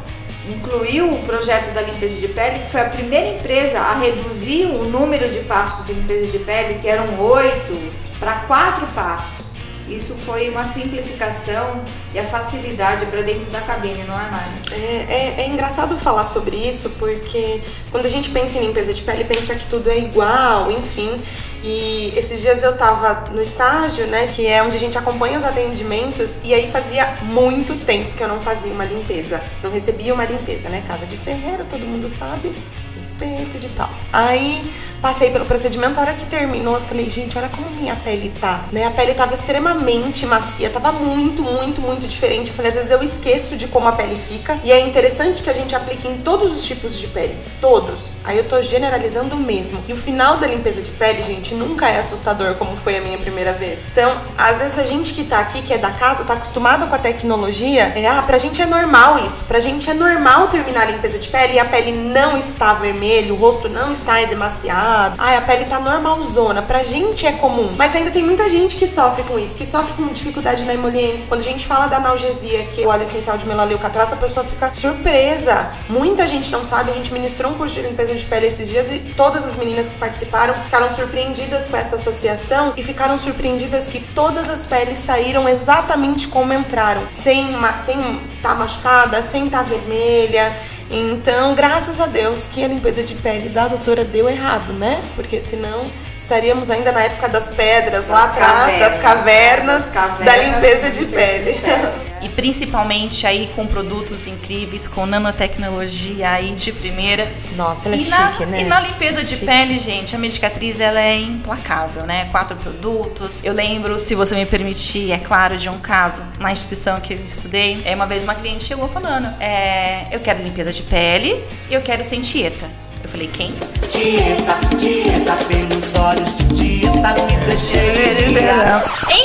incluiu o projeto da limpeza de pele, que foi a primeira empresa a reduzir o número de passos de limpeza de pele, que eram oito, para quatro passos. Isso foi uma simplificação e a facilidade para dentro da cabine, não é, Mari? É, é- é engraçado falar sobre isso porque quando a gente pensa em limpeza de pele, pensa que tudo é igual, enfim. E esses dias eu tava no estágio, né, que é onde a gente acompanha os atendimentos, e aí fazia muito tempo que eu não fazia uma limpeza. Não recebia uma limpeza, né? Casa de ferreiro, todo mundo sabe. Espeto de pau. Aí passei pelo procedimento, a hora que terminou, eu falei, gente, olha como minha pele tá, né? A pele tava extremamente macia, tava muito, muito, muito diferente. Eu falei, às vezes eu esqueço de como a pele fica. E é interessante que a gente aplique em todos os tipos de pele. Todos. Aí eu tô generalizando mesmo. E o final da limpeza de pele, gente, nunca é assustador como foi a minha primeira vez. Então, às vezes a gente que tá aqui, que é da casa, tá acostumado com a tecnologia, é, ah, pra gente é normal isso. Pra gente é normal terminar a limpeza de pele e a pele não está vermelha, o rosto não está demasiado. Ai, a pele tá normalzona. Pra gente é comum. Mas ainda tem muita gente que sofre com isso, que sofre com dificuldade na emoliência. Quando a gente fala da analgesia, que o óleo essencial de melaleuca traz, a pessoa fica surpresa. Muita gente não sabe. A gente ministrou um curso de limpeza de pele esses dias e todas as meninas que participaram ficaram surpreendidas com essa associação e ficaram surpreendidas que todas as peles saíram exatamente como entraram, sem sem tá machucada, sem tá vermelha. Então, graças a Deus que a limpeza de pele da doutora deu errado, né? Porque senão estaríamos ainda na época das pedras, lá atrás, das cavernas, das cavernas da limpeza de pele. E principalmente aí com produtos incríveis, com nanotecnologia aí de primeira. Nossa, ela é e na, chique, né? E na limpeza de Chique. pele, gente, a Medicatriz ela é implacável, né? Quatro produtos. Eu lembro, se você me permitir, é claro, de um caso na instituição que eu estudei. É uma vez uma cliente chegou falando: é, eu quero limpeza de pele e eu quero sem tieta. Eu falei, quem? Dieta, dieta pelos olhos de dieta me deixei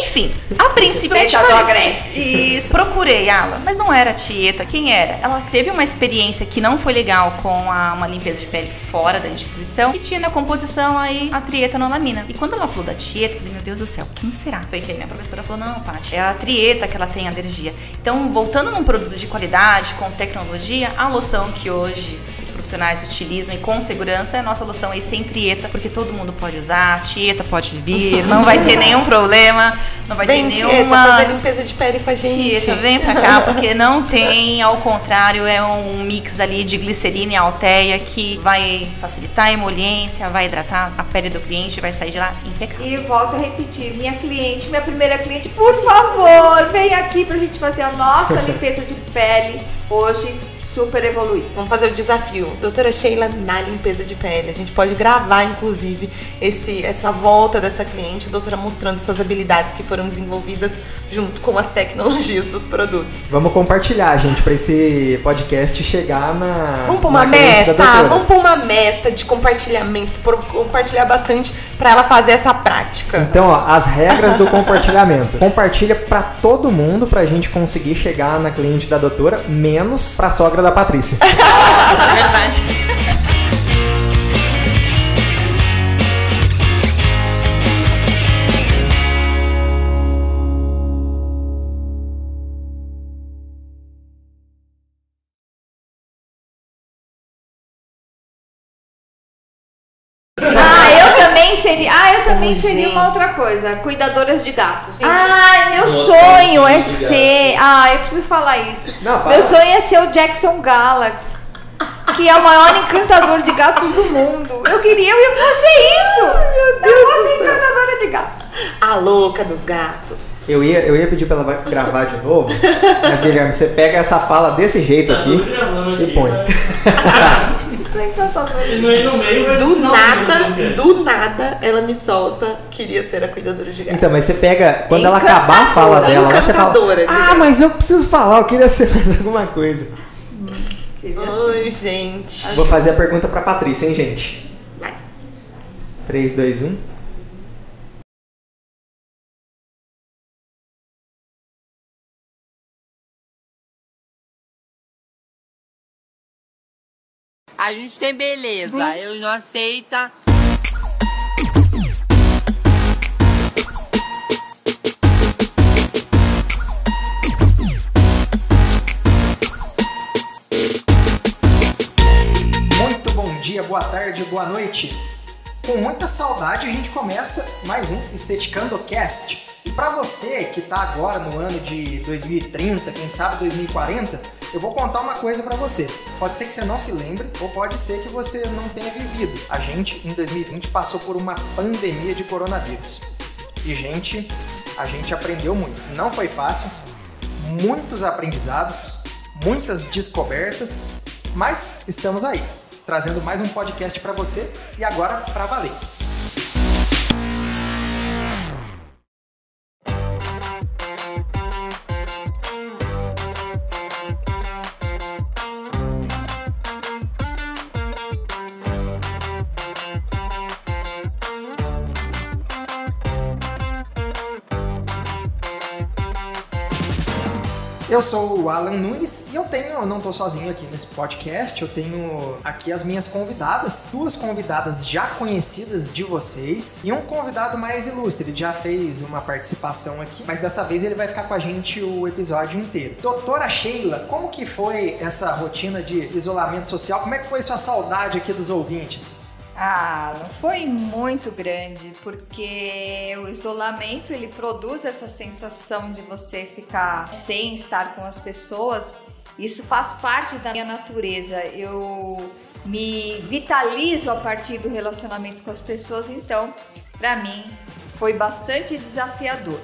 Enfim, a princípio falei- Agreste. Isso, procurei ela, mas não era a Tieta. Quem era? Ela teve uma experiência que não foi legal com a- uma limpeza de pele fora da instituição e tinha na composição aí a trietanolamina. E quando ela falou da Tieta, eu falei, meu Deus do céu, quem será? Foi que aí minha professora falou, não, Paty, é a Trieta que ela tem alergia. Então, voltando num produto de qualidade, com tecnologia, a loção que hoje os profissionais utilizam e com segurança é a nossa loção aí sem trieta, porque todo mundo pode usar, a tieta pode vir, vir. Não vai ter nenhum problema. Não vai Vem, ter Tieta, nenhuma. fazer limpeza de pele com a gente. Tieta, vem pra cá, porque não tem, ao contrário, é um mix ali de glicerina e alteia que vai facilitar a emoliência, vai hidratar a pele do cliente e vai sair de lá impecável. E volto a repetir, minha cliente, minha primeira cliente, por favor, vem aqui pra gente fazer a nossa limpeza de pele hoje super evoluída. Vamos fazer o desafio. Doutora Sheila na limpeza de pele. A gente pode gravar, inclusive, esse, essa volta dessa cliente, a doutora mostrando suas habilidades que foram desenvolvidas junto com as tecnologias dos produtos. Vamos compartilhar, gente, pra esse podcast chegar na. Vamos pôr uma meta, vamos pôr uma meta de compartilhamento, compartilhar bastante pra ela fazer essa prática. Então, ó, as regras do compartilhamento. Compartilha pra todo mundo pra gente conseguir chegar na cliente da doutora, menos pra sogra da Patrícia. Nossa, é verdade. Coisa. Cuidadoras de gatos. Ai, meu sonho é ser. Ah, eu preciso falar isso. Não, fala. Meu sonho é ser o Jackson Galaxy. Que é o maior encantador de gatos do mundo. Eu queria, eu ia fazer isso. meu Deus. Eu vou ser encantadora de gatos. A louca dos gatos. Eu ia, eu ia pedir pra ela gravar de novo, mas Guilherme, você pega essa fala desse jeito Tá aqui aqui. e põe. né? É meio Do nada, podcast. do nada, ela me solta, queria ser a cuidadora de gatos. Então, mas você pega, quando ela acabar a fala dela, você fala, ah, mas eu preciso falar, eu queria ser mais alguma coisa. Ai, gente. Vou fazer a pergunta pra Patrícia, hein, gente? Vai. 3, 2, 1. A gente tem beleza, eu não aceita. Muito bom dia, boa tarde, boa noite. Com muita saudade a gente começa mais um Esteticando Cast. E para você que tá agora no ano de 2030, quem sabe 2040, eu vou contar uma coisa para você. Pode ser que você não se lembre ou pode ser que você não tenha vivido. A gente em 2020 passou por uma pandemia de coronavírus. E gente, a gente aprendeu muito. Não foi fácil, muitos aprendizados, muitas descobertas, mas estamos aí, trazendo mais um podcast para você e agora para valer. Eu sou o Alan Nunes e eu tenho, eu não tô sozinho aqui nesse podcast, eu tenho aqui as minhas convidadas, duas convidadas já conhecidas de vocês e um convidado mais ilustre, ele já fez uma participação aqui, mas dessa vez ele vai ficar com a gente o episódio inteiro. Doutora Sheila, como que foi essa rotina de isolamento social? Como é que foi sua saudade aqui dos ouvintes? Ah, não foi muito grande, porque o isolamento ele produz essa sensação de você ficar sem estar com as pessoas. Isso faz parte da minha natureza. Eu me vitalizo a partir do relacionamento com as pessoas, então, para mim, foi bastante desafiador.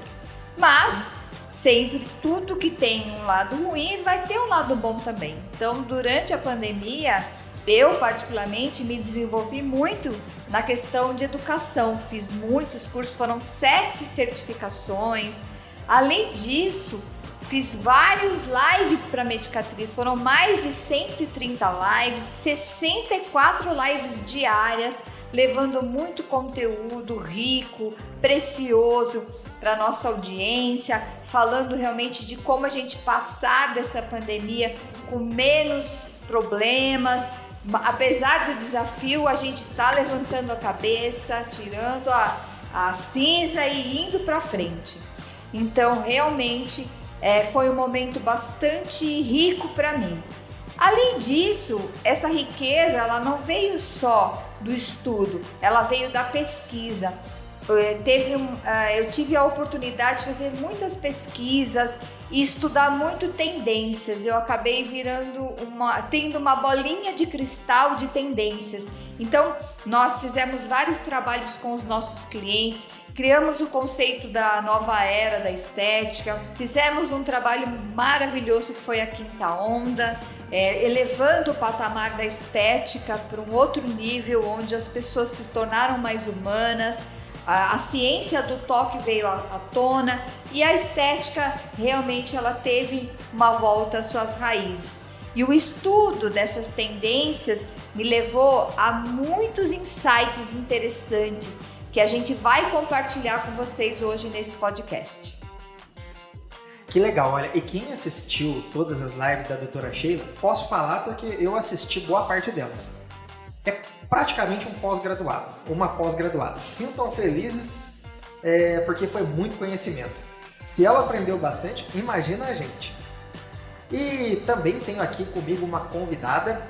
Mas sempre tudo que tem um lado ruim vai ter um lado bom também. Então, durante a pandemia, eu, particularmente, me desenvolvi muito na questão de educação. Fiz muitos cursos, foram sete certificações. Além disso, fiz vários lives para Medicatriz. Foram mais de 130 lives, 64 lives diárias, levando muito conteúdo rico, precioso para nossa audiência, falando realmente de como a gente passar dessa pandemia com menos problemas, apesar do desafio, a gente está levantando a cabeça, tirando a, a cinza e indo para frente. Então, realmente, é, foi um momento bastante rico para mim. Além disso, essa riqueza ela não veio só do estudo, ela veio da pesquisa. Eh, teve ah, eu tive a oportunidade de fazer muitas pesquisas e estudar muito tendências. Eu acabei virando uma, tendo uma bolinha de cristal de tendências. Então, nós fizemos vários trabalhos com os nossos clientes, criamos o conceito da nova era da estética, fizemos um trabalho maravilhoso que foi a Quinta Onda, é, elevando o patamar da estética para um outro nível, onde as pessoas se tornaram mais humanas a, a ciência do toque veio à, à tona e a estética realmente ela teve uma volta às suas raízes. E o estudo dessas tendências me levou a muitos insights interessantes que a gente vai compartilhar com vocês hoje nesse podcast. Que legal, olha, e quem assistiu todas as lives da doutora Sheila, posso falar porque eu assisti boa parte delas. É praticamente um pós-graduado, uma pós-graduada. Sintam felizes é, porque foi muito conhecimento. Se ela aprendeu bastante, imagina a gente. E também tenho aqui comigo uma convidada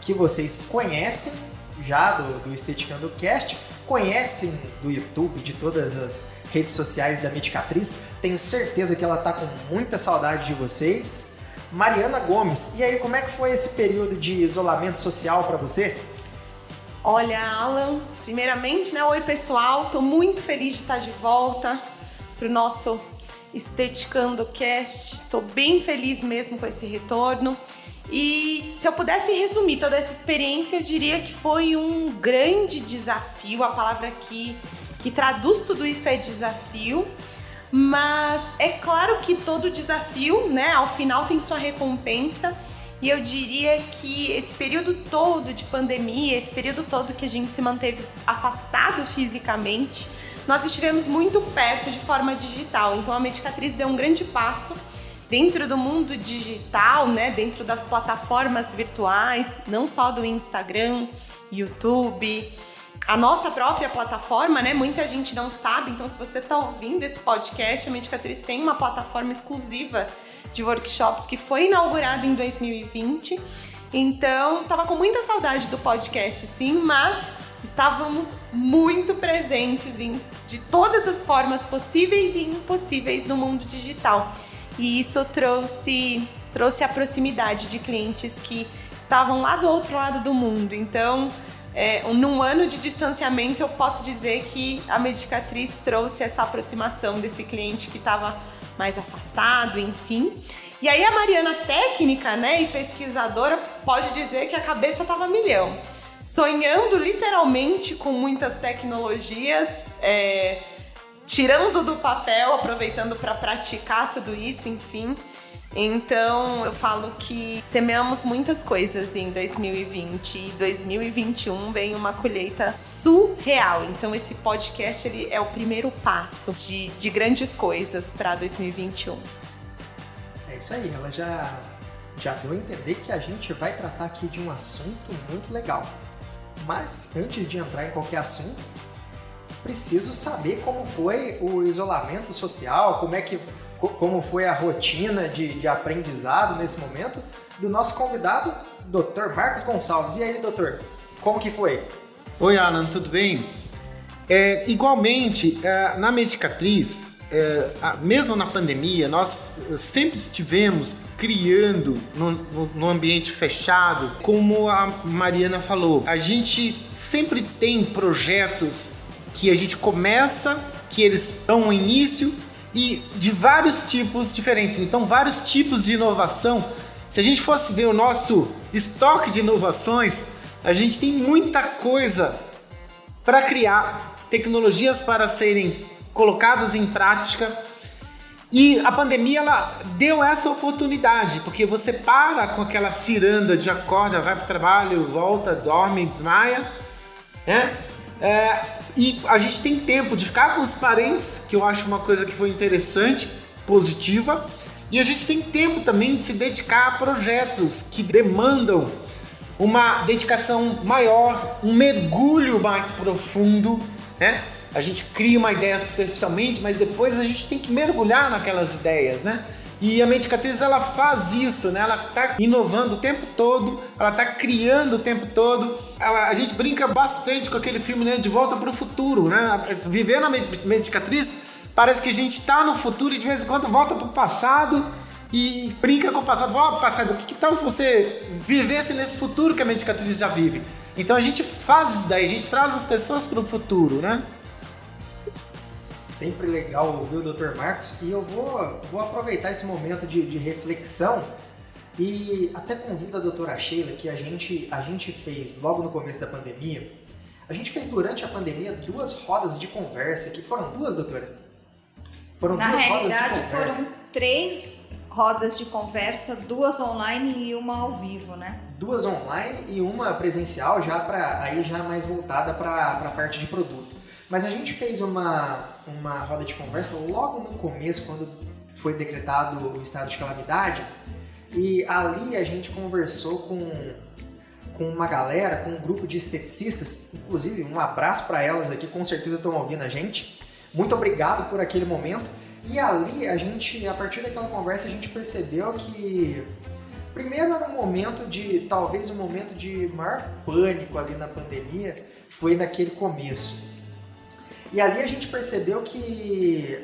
que vocês conhecem já do, do Esteticando Cast, conhecem do YouTube, de todas as redes sociais da Medicatriz. Tenho certeza que ela tá com muita saudade de vocês. Mariana Gomes, e aí como é que foi esse período de isolamento social para você? Olha, Alan, primeiramente, né? Oi, pessoal. Tô muito feliz de estar de volta pro nosso Esteticando Cast. Tô bem feliz mesmo com esse retorno. E se eu pudesse resumir toda essa experiência, eu diria que foi um grande desafio. A palavra que, que traduz tudo isso é desafio. Mas é claro que todo desafio, né, ao final tem sua recompensa. E eu diria que esse período todo de pandemia, esse período todo que a gente se manteve afastado fisicamente, nós estivemos muito perto de forma digital. Então a Medicatriz deu um grande passo dentro do mundo digital, né, dentro das plataformas virtuais, não só do Instagram, YouTube, a nossa própria plataforma, né? Muita gente não sabe, então se você está ouvindo esse podcast, a Medicatriz tem uma plataforma exclusiva de workshops que foi inaugurado em 2020. Então, tava com muita saudade do podcast, sim, mas estávamos muito presentes em, de todas as formas possíveis e impossíveis no mundo digital. E isso trouxe trouxe a proximidade de clientes que estavam lá do outro lado do mundo. Então, é, num ano de distanciamento, eu posso dizer que a Medicatriz trouxe essa aproximação desse cliente que estava mais afastado, enfim. E aí a Mariana técnica, né, e pesquisadora pode dizer que a cabeça estava milhão, sonhando literalmente com muitas tecnologias, é, tirando do papel, aproveitando para praticar tudo isso, enfim. Então eu falo que semeamos muitas coisas em 2020 e 2021 vem uma colheita surreal. Então esse podcast ele é o primeiro passo de, de grandes coisas para 2021. É isso aí, ela já, já deu a entender que a gente vai tratar aqui de um assunto muito legal. Mas antes de entrar em qualquer assunto, preciso saber como foi o isolamento social, como é que como foi a rotina de, de aprendizado nesse momento do nosso convidado, Dr. Marcos Gonçalves. E aí, doutor, como que foi? Oi, Alan, tudo bem? É, igualmente, é, na Medicatriz, é, mesmo na pandemia, nós sempre estivemos criando no, no, no, ambiente fechado, como a Mariana falou. A gente sempre tem projetos que a gente começa, que eles dão um início e de vários tipos diferentes. Então, vários tipos de inovação. Se a gente fosse ver o nosso estoque de inovações, a gente tem muita coisa para criar, tecnologias para serem colocadas em prática. E a pandemia ela deu essa oportunidade, porque você para com aquela ciranda de acorda, vai para o trabalho, volta, dorme, desmaia, né? É, e a gente tem tempo de ficar com os parentes, que eu acho uma coisa que foi interessante, positiva. E a gente tem tempo também de se dedicar a projetos que demandam uma dedicação maior, um mergulho mais profundo, né? A gente cria uma ideia superficialmente, mas depois a gente tem que mergulhar naquelas ideias, né? E a Medicatriz ela faz isso, né? Ela tá inovando o tempo todo, ela tá criando o tempo todo. Ela- a gente brinca bastante com aquele filme, né? De Volta para o Futuro, né? Viver na Med- Medicatriz parece que a gente tá no futuro e de vez em quando volta pro passado e brinca com o passado. Ó, passado, o que, que tal se você vivesse nesse futuro que a Medicatriz já vive? Então a gente faz isso daí, a gente traz as pessoas pro futuro, né? Sempre legal ouvir o Dr. Marcos e eu vou, vou aproveitar esse momento de, de reflexão e até convido a doutora Sheila que a gente, a gente fez logo no começo da pandemia. A gente fez durante a pandemia duas rodas de conversa, que foram duas, doutora? Foram Na duas rodas de realidade, conversa. foram três rodas de conversa, duas online e uma ao vivo, né? duas online e uma presencial já para aí já mais voltada para a parte de produto. Mas a gente fez uma, uma roda de conversa logo no começo, quando foi decretado o estado de calamidade, e ali a gente conversou com, com uma galera, com um grupo de esteticistas, inclusive um abraço para elas aqui, com certeza estão ouvindo a gente. Muito obrigado por aquele momento. E ali a gente, a partir daquela conversa, a gente percebeu que Primeiro era um momento de, talvez um momento de maior pânico ali na pandemia, foi naquele começo. E ali a gente percebeu que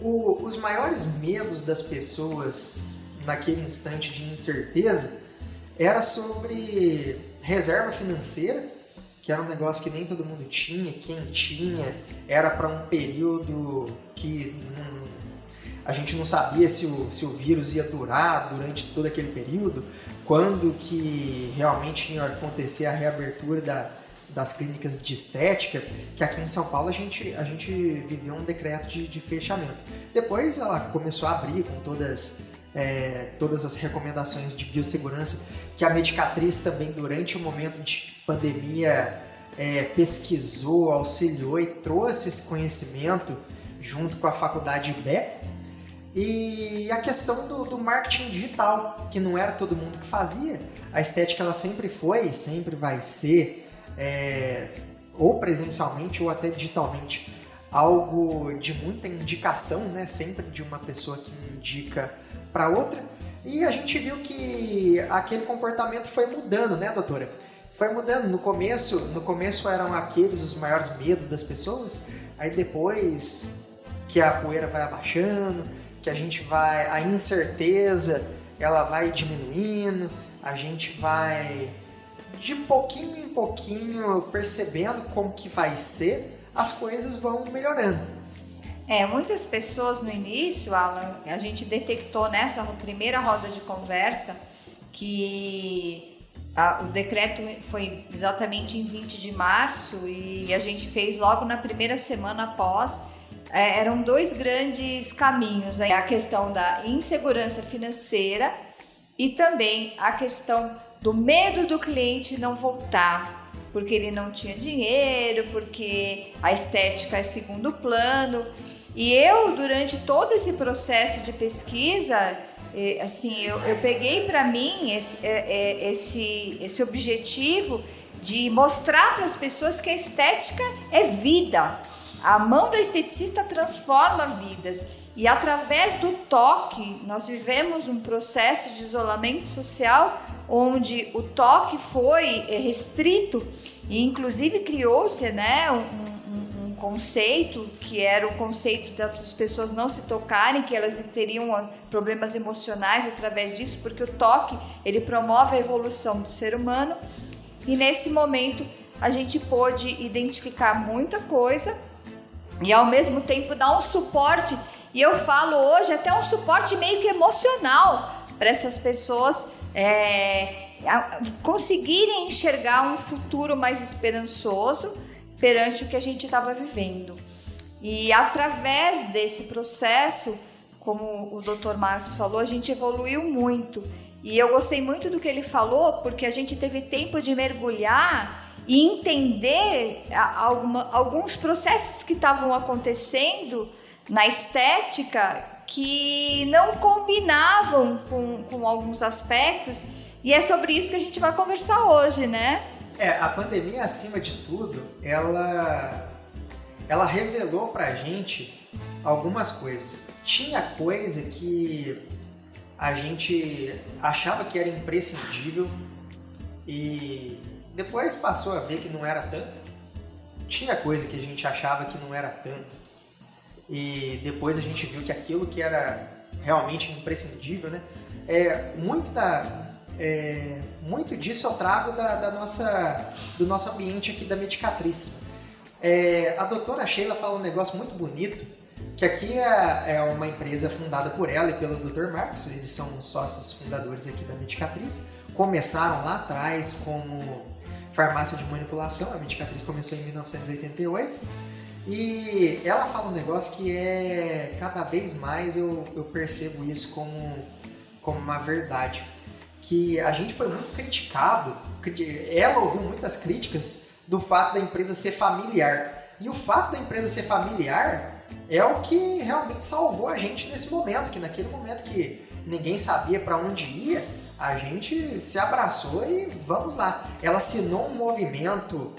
o- os maiores medos das pessoas naquele instante de incerteza era sobre reserva financeira, que era um negócio que nem todo mundo tinha, quem tinha era para um período que a gente não sabia se o, se o vírus ia durar durante todo aquele período, quando que realmente ia acontecer a reabertura da, das clínicas de estética, que aqui em São Paulo a gente, a gente viveu um decreto de, de fechamento. Depois ela começou a abrir com todas, é, todas as recomendações de biossegurança, que a Medicatriz também durante o momento de pandemia é, pesquisou, auxiliou e trouxe esse conhecimento junto com a faculdade Beco. E a questão do, do marketing digital, que não era todo mundo que fazia. A estética ela sempre foi e sempre vai ser, é, ou presencialmente ou até digitalmente, algo de muita indicação, né? Sempre de uma pessoa que indica para outra. E a gente viu que aquele comportamento foi mudando, né, doutora? Foi mudando. No começo, no começo eram aqueles os maiores medos das pessoas. Aí depois que a poeira vai abaixando, que a gente vai a incerteza, ela vai diminuindo, a gente vai de pouquinho em pouquinho percebendo como que vai ser, as coisas vão melhorando. É, muitas pessoas no início, Alan, a gente detectou nessa primeira roda de conversa que a- o decreto foi exatamente em 20 de março e a gente fez logo na primeira semana após. É, eram dois grandes caminhos, aí, a questão da insegurança financeira e também a questão do medo do cliente não voltar, porque ele não tinha dinheiro, porque a estética é segundo plano. E eu, durante todo esse processo de pesquisa, eh, assim, eu, eu peguei para mim esse, eh, eh, esse, esse objetivo de mostrar para as pessoas que a estética é vida. A mão da esteticista transforma vidas. E através do toque, nós vivemos um processo de isolamento social onde o toque foi eh, restrito e inclusive criou-se né, um, um- um conceito que era o conceito das pessoas não se tocarem, que elas teriam problemas emocionais através disso, porque o toque ele promove a evolução do ser humano. E nesse momento a gente pôde identificar muita coisa e ao mesmo tempo dar um suporte. E eu falo hoje até um suporte meio que emocional para essas pessoas é, conseguirem enxergar um futuro mais esperançoso perante o que a gente estava vivendo. E através desse processo, como o Dr. Marcos falou, a gente evoluiu muito. E eu gostei muito do que ele falou, porque a gente teve tempo de mergulhar e entender alguma- alguns processos que estavam acontecendo na estética que não combinavam com, com alguns aspectos. E é sobre isso que a gente vai conversar hoje, né? É, a pandemia, acima de tudo, ela, ela revelou pra gente algumas coisas. Tinha coisa que a gente achava que era imprescindível e depois passou a ver que não era tanto. Tinha coisa que a gente achava que não era tanto e depois a gente viu que aquilo que era realmente imprescindível, né? É, muito da é, muito disso eu trago da, da, nossa do nosso ambiente aqui da Medicatriz. É, a doutora Sheila fala um negócio muito bonito que aqui é, é, uma empresa fundada por ela e pelo Dr. Marcos, eles são sócios fundadores aqui da Medicatriz. Começaram lá atrás como farmácia de manipulação, a Medicatriz começou em 1988. E ela fala um negócio que é cada vez mais eu, eu percebo isso como, como uma verdade. Que a gente foi muito criticado, ela ouviu muitas críticas do fato da empresa ser familiar. E o fato da empresa ser familiar é o que realmente salvou a gente nesse momento, que naquele momento que ninguém sabia para onde ia, a gente se abraçou e vamos lá. Ela assinou um movimento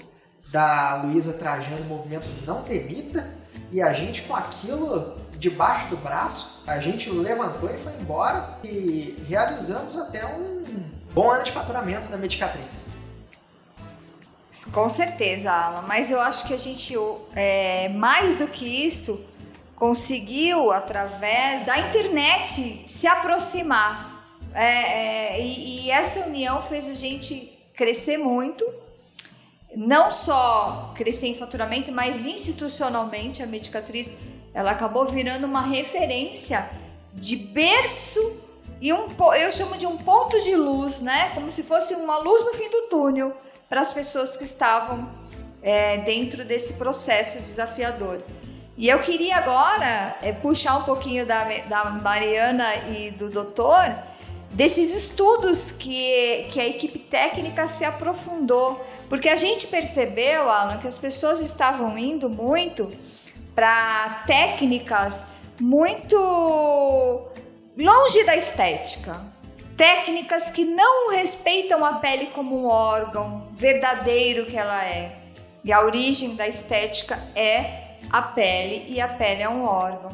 da Luísa Trajano, movimento Não Demita, e a gente com aquilo debaixo do braço, a gente levantou e foi embora e realizamos até um bom ano de faturamento da Medicatriz. Com certeza, Alan, mas eu acho que a gente, é, mais do que isso, conseguiu, através da internet, se aproximar. É, é, e, e essa união fez a gente crescer muito, não só crescer em faturamento, mas institucionalmente a Medicatriz ela acabou virando uma referência de berço e um eu chamo de um ponto de luz, né? Como se fosse uma luz no fim do túnel para as pessoas que estavam é, dentro desse processo desafiador. E eu queria agora é, puxar um pouquinho da, da Mariana e do doutor desses estudos que, que a equipe técnica se aprofundou, porque a gente percebeu, Alan, que as pessoas estavam indo muito para técnicas muito longe da estética, técnicas que não respeitam a pele como um órgão verdadeiro que ela é. E a origem da estética é a pele e a pele é um órgão.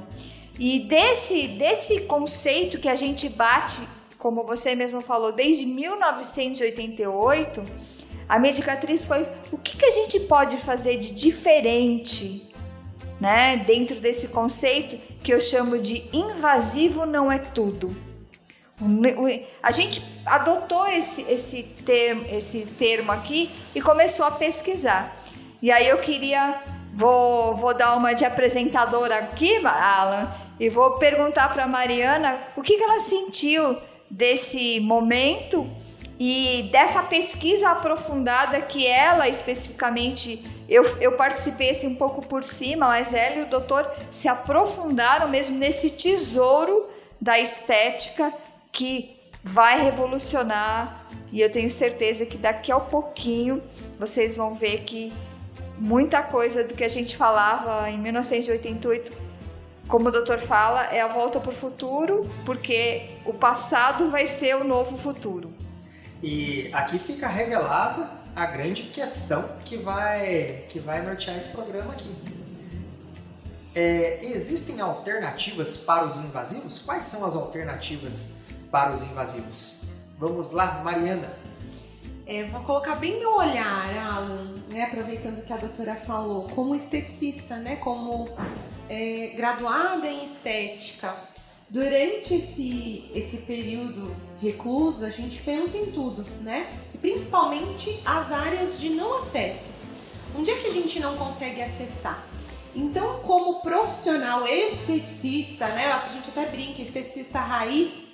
E desse, desse conceito que a gente bate, como você mesmo falou, desde 1988, a medicatriz foi o que, que a gente pode fazer de diferente né, dentro desse conceito que eu chamo de invasivo não é tudo. A gente adotou esse, esse, termo, esse termo aqui e começou a pesquisar. E aí eu queria Vou, vou dar uma de apresentadora aqui, Alan, e vou perguntar para Mariana o que, que ela sentiu desse momento e dessa pesquisa aprofundada que ela especificamente eu, eu participei assim, um pouco por cima, mas ela e o doutor se aprofundaram mesmo nesse tesouro da estética que vai revolucionar e eu tenho certeza que daqui a pouquinho vocês vão ver que muita coisa do que a gente falava em 1988, como o doutor fala, é a volta para o futuro, porque o passado vai ser o novo futuro. E aqui fica revelada a grande questão que vai, que vai nortear esse programa aqui. É, existem alternativas para os invasivos? Quais são as alternativas para os invasivos? Vamos lá, Mariana. É, vou colocar bem meu olhar, Alan, né, aproveitando que a doutora falou, como esteticista, né, como é, graduada em estética. Durante esse, esse período reclusa, a gente pensa em tudo, né? E principalmente as áreas de não acesso. Onde é que a gente não consegue acessar? Então, como profissional esteticista, né? A gente até brinca, esteticista raiz,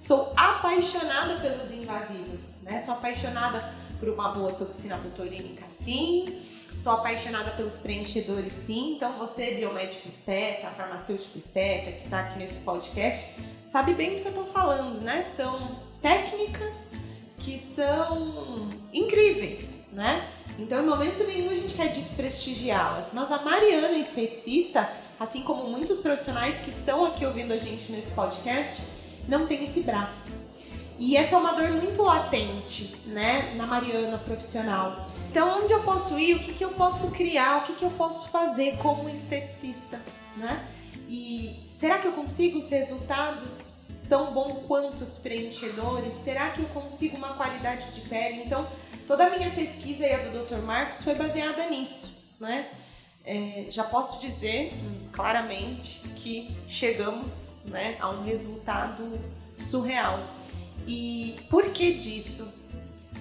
Sou apaixonada pelos invasivos, né? Sou apaixonada por uma boa toxina botulínica, sim. Sou apaixonada pelos preenchedores, sim. Então, você, biomédico esteta, farmacêutico esteta, que está aqui nesse podcast, sabe bem do que eu estou falando, né? São técnicas que são incríveis, né? Então, em momento nenhum a gente quer desprestigiá-las. Mas a Mariana, esteticista, assim como muitos profissionais que estão aqui ouvindo a gente nesse podcast, não tem esse braço. E essa é uma dor muito latente, né, na Mariana profissional. Então, onde eu posso ir? O que, que eu posso criar? O que, que eu posso fazer como esteticista, né? E será que eu consigo os resultados tão bom quanto os preenchedores? Será que eu consigo uma qualidade de pele? Então, toda a minha pesquisa e a do Dr. Marcos foi baseada nisso, né? É, já posso dizer claramente que chegamos né, a um resultado surreal. E por que disso?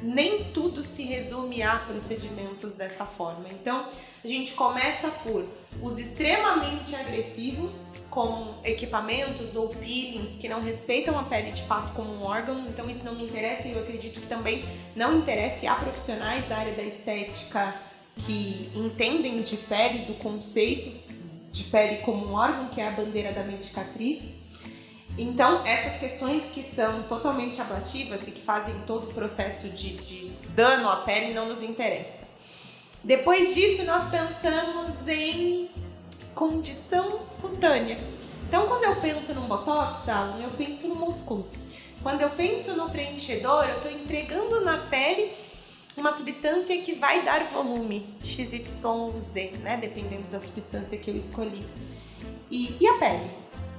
Nem tudo se resume a procedimentos dessa forma. Então, a gente começa por os extremamente agressivos, como equipamentos ou peelings que não respeitam a pele de fato como um órgão, então isso não me interessa e eu acredito que também não interesse a profissionais da área da estética que entendem de pele, do conceito de pele como um órgão, que é a bandeira da medicatriz. Então, essas questões que são totalmente ablativas e que fazem todo o processo de, de dano à pele não nos interessa. Depois disso, nós pensamos em condição cutânea. Então, quando eu penso no botox, Alan, eu penso no músculo. Quando eu penso no preenchedor, eu estou entregando na pele uma substância que vai dar volume XYZ, né? Dependendo da substância que eu escolhi. E, e a pele,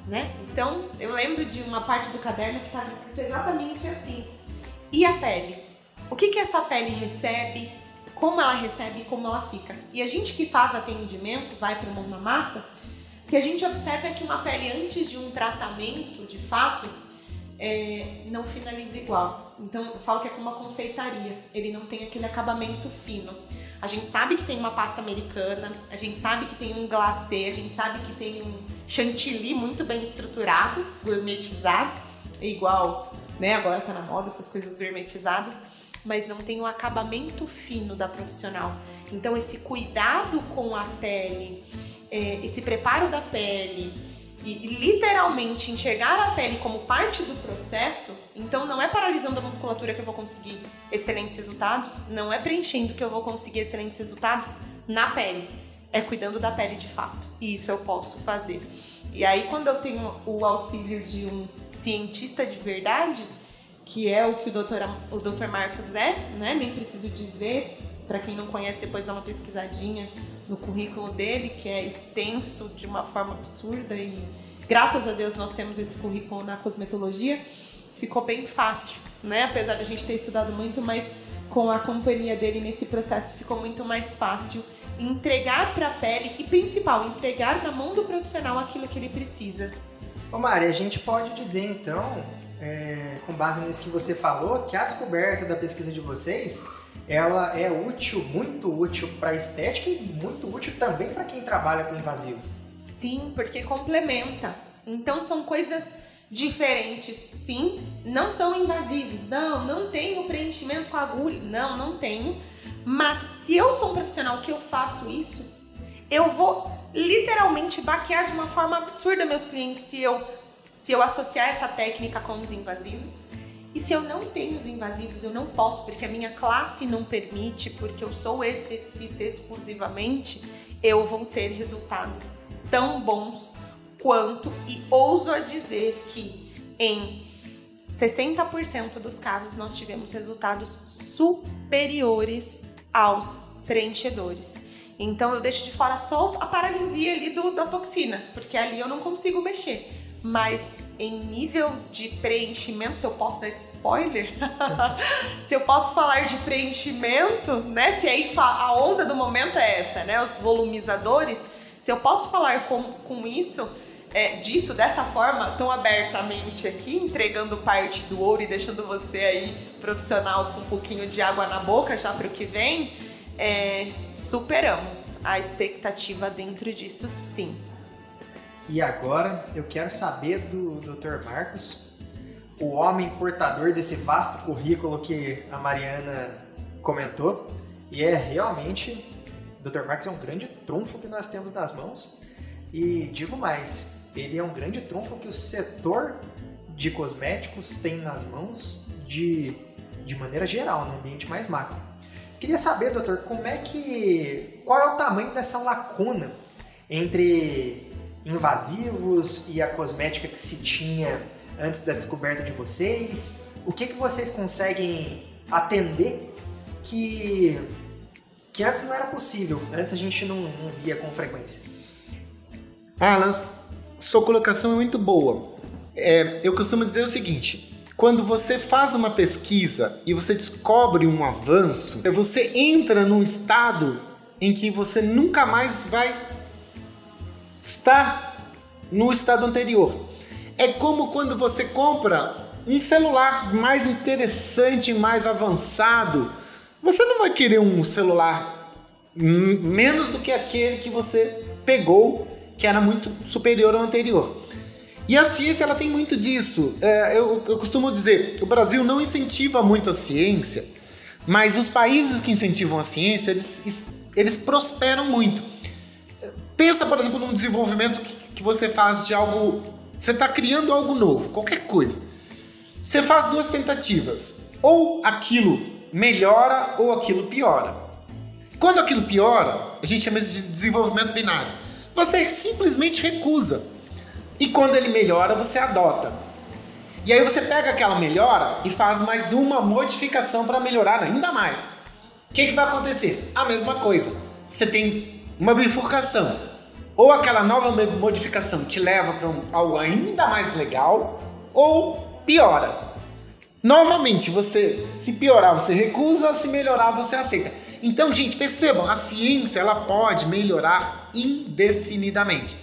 né? Então, eu lembro de uma parte do caderno que estava escrito exatamente assim. E a pele? O que, que essa pele recebe? Como ela recebe e como ela fica? E a gente que faz atendimento, vai para o mão na massa, o que a gente observa é que uma pele antes de um tratamento, de fato, é, não finaliza igual. Então eu falo que é como uma confeitaria, ele não tem aquele acabamento fino. A gente sabe que tem uma pasta americana, a gente sabe que tem um glacê, a gente sabe que tem um chantilly muito bem estruturado, gourmetizado, igual, né? Agora tá na moda essas coisas gourmetizadas, mas não tem o acabamento fino da profissional. Então esse cuidado com a pele, é, esse preparo da pele, e, literalmente enxergar a pele como parte do processo, então não é paralisando a musculatura que eu vou conseguir excelentes resultados, não é preenchendo que eu vou conseguir excelentes resultados na pele, é cuidando da pele de fato. E isso eu posso fazer. E aí quando eu tenho o auxílio de um cientista de verdade, que é o que o doutor, o doutor Marcos é, né? Nem preciso dizer, para quem não conhece, depois dá uma pesquisadinha no currículo dele, que é extenso de uma forma absurda e graças a Deus nós temos esse currículo na cosmetologia. Ficou bem fácil, né? Apesar de a gente ter estudado muito, mas com a companhia dele nesse processo ficou muito mais fácil entregar para a pele e principal, entregar na mão do profissional aquilo que ele precisa. Ô Mari, a gente pode dizer então, é, com base nisso que você falou, que a descoberta da pesquisa de vocês ela é útil, muito útil para estética e muito útil também para quem trabalha com invasivo. Sim, porque complementa. Então são coisas diferentes, sim. Não são invasivos. Não, não tenho preenchimento com agulha. Não, não tenho. Mas se eu sou um profissional que eu faço isso, eu vou literalmente baquear de uma forma absurda meus clientes se eu se eu associar essa técnica com os invasivos. E se eu não tenho os invasivos, eu não posso, porque a minha classe não permite, porque eu sou esteticista exclusivamente, eu vou ter resultados tão bons quanto, e ouso a dizer que em 60% dos casos nós tivemos resultados superiores aos preenchedores. Então eu deixo de fora só a paralisia ali do, da toxina, porque ali eu não consigo mexer. Mas em nível de preenchimento, se eu posso dar esse spoiler, se eu posso falar de preenchimento, né? Se é isso, a onda do momento é essa, né? Os volumizadores, se eu posso falar com, com isso, é, disso dessa forma, tão abertamente aqui, entregando parte do ouro e deixando você aí profissional com um pouquinho de água na boca já para o que vem, é, superamos a expectativa dentro disso, sim. E agora eu quero saber do Dr. Marcos, o homem portador desse vasto currículo que a Mariana comentou. E é realmente, Dr. Marcos é um grande trunfo que nós temos nas mãos. E digo mais, ele é um grande trunfo que o setor de cosméticos tem nas mãos de, de maneira geral, no ambiente mais macro. Queria saber, doutor, como é que. qual é o tamanho dessa lacuna entre invasivos e a cosmética que se tinha antes da descoberta de vocês? O que, que vocês conseguem atender que, que antes não era possível, antes a gente não, não via com frequência? Nós, sua colocação é muito boa. É, eu costumo dizer o seguinte: quando você faz uma pesquisa e você descobre um avanço, você entra num estado em que você nunca mais vai estar no estado anterior. É como quando você compra um celular mais interessante, mais avançado. Você não vai querer um celular menos do que aquele que você pegou, que era muito superior ao anterior. E a ciência ela tem muito disso. É, eu, eu costumo dizer, o Brasil não incentiva muito a ciência, mas os países que incentivam a ciência, eles, eles prosperam muito. Pensa, por exemplo, num desenvolvimento que, que você faz de algo. Você está criando algo novo, qualquer coisa. Você faz duas tentativas. Ou aquilo melhora ou aquilo piora. Quando aquilo piora, a gente chama de desenvolvimento binário. Você simplesmente recusa. E quando ele melhora, você adota. E aí você pega aquela melhora e faz mais uma modificação para melhorar ainda mais. O que, que vai acontecer? A mesma coisa. Você tem uma bifurcação. Ou aquela nova modificação te leva para um, algo ainda mais legal, ou piora. Novamente, você se piorar, você recusa, se melhorar, você aceita. Então, gente, percebam, a ciência ela pode melhorar indefinidamente.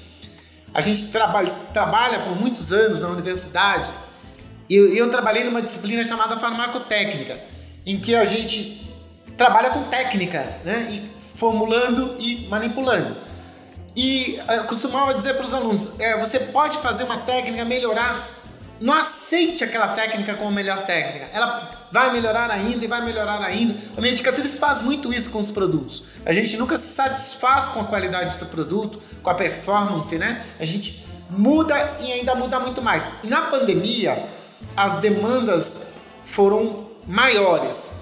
A gente trabalha, trabalha por muitos anos na universidade eu, eu trabalhei numa disciplina chamada farmacotécnica, em que a gente trabalha com técnica, né? E formulando e manipulando. E eu costumava dizer para os alunos: é, você pode fazer uma técnica melhorar. Não aceite aquela técnica como melhor técnica. Ela vai melhorar ainda e vai melhorar ainda. A Medicatriz faz muito isso com os produtos. A gente nunca se satisfaz com a qualidade do produto, com a performance, né? A gente muda e ainda muda muito mais. E na pandemia, as demandas foram maiores,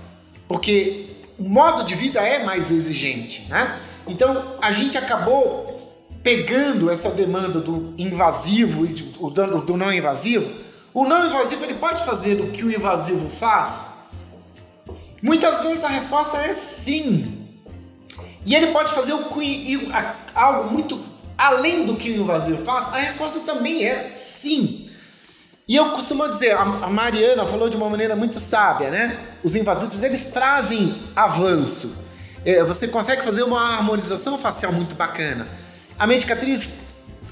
porque o modo de vida é mais exigente, né? Então a gente acabou pegando essa demanda do invasivo e do, do não invasivo. O não invasivo ele pode fazer o que o invasivo faz? Muitas vezes a resposta é sim. E ele pode fazer o que, algo muito além do que o invasivo faz? A resposta também é sim. E eu costumo dizer, a Mariana falou de uma maneira muito sábia, né? Os invasivos, eles trazem avanço. É, você consegue fazer uma harmonização facial muito bacana. A Medicatriz,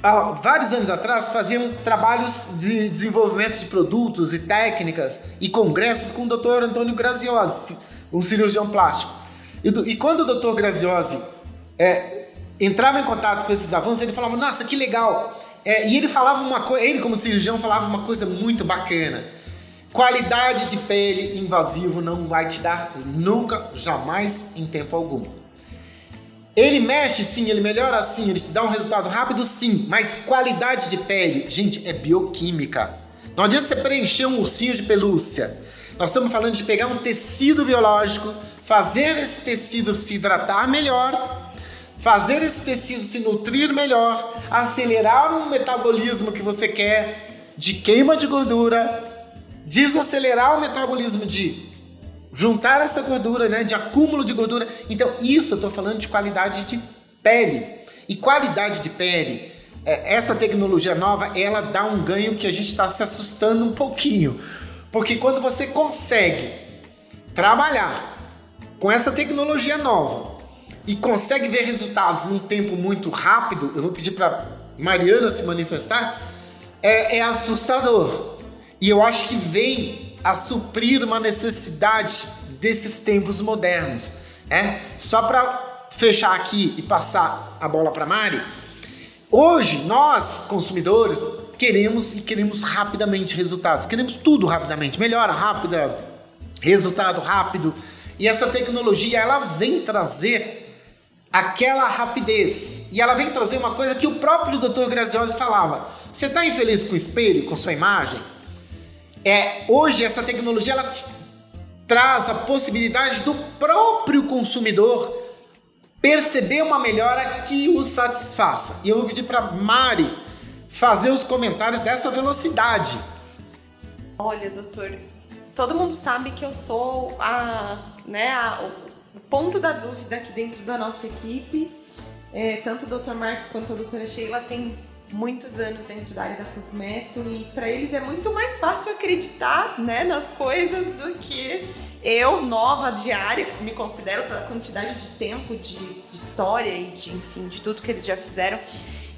há vários anos atrás, fazia trabalhos de desenvolvimento de produtos e técnicas e congressos com o Dr. Antônio Graziosi, um cirurgião plástico. E, e quando o Dr. Graziosi é, entrava em contato com esses avanços, ele falava, nossa, que legal! É, e ele falava uma coisa, ele como cirurgião falava uma coisa muito bacana. Qualidade de pele invasivo não vai te dar nunca, jamais, em tempo algum. Ele mexe sim, ele melhora sim, ele te dá um resultado rápido sim, mas qualidade de pele, gente, é bioquímica. Não adianta você preencher um ursinho de pelúcia. Nós estamos falando de pegar um tecido biológico, fazer esse tecido se hidratar melhor fazer esse tecido se nutrir melhor, acelerar um metabolismo que você quer de queima de gordura, desacelerar o metabolismo de juntar essa gordura, né, de acúmulo de gordura. Então, isso eu estou falando de qualidade de pele. E qualidade de pele, é, essa tecnologia nova, ela dá um ganho que a gente está se assustando um pouquinho. Porque quando você consegue trabalhar com essa tecnologia nova, e consegue ver resultados num tempo muito rápido, eu vou pedir para Mariana se manifestar, é, é assustador. E eu acho que vem a suprir uma necessidade desses tempos modernos. É? Só para fechar aqui e passar a bola para Mari, hoje nós, consumidores, queremos e queremos rapidamente resultados, queremos tudo rapidamente, melhora rápida, resultado rápido. E essa tecnologia ela vem trazer aquela rapidez. E ela vem trazer uma coisa que o próprio Dr. Graziosi falava. Você está infeliz com o espelho, com sua imagem? É, hoje essa tecnologia ela traz a possibilidade do próprio consumidor perceber uma melhora que o satisfaça. E eu vou pedir para Mari fazer os comentários dessa velocidade. Olha, doutor, todo mundo sabe que eu sou a, né, a, o ponto da dúvida aqui dentro da nossa equipe. É, tanto o Dr. Marcos quanto a doutora Sheila têm muitos anos dentro da área da Cosmeto e para eles é muito mais fácil acreditar, né, nas coisas do que eu, nova de área, me considero pela quantidade de tempo, de, de história e de, enfim, de tudo que eles já fizeram.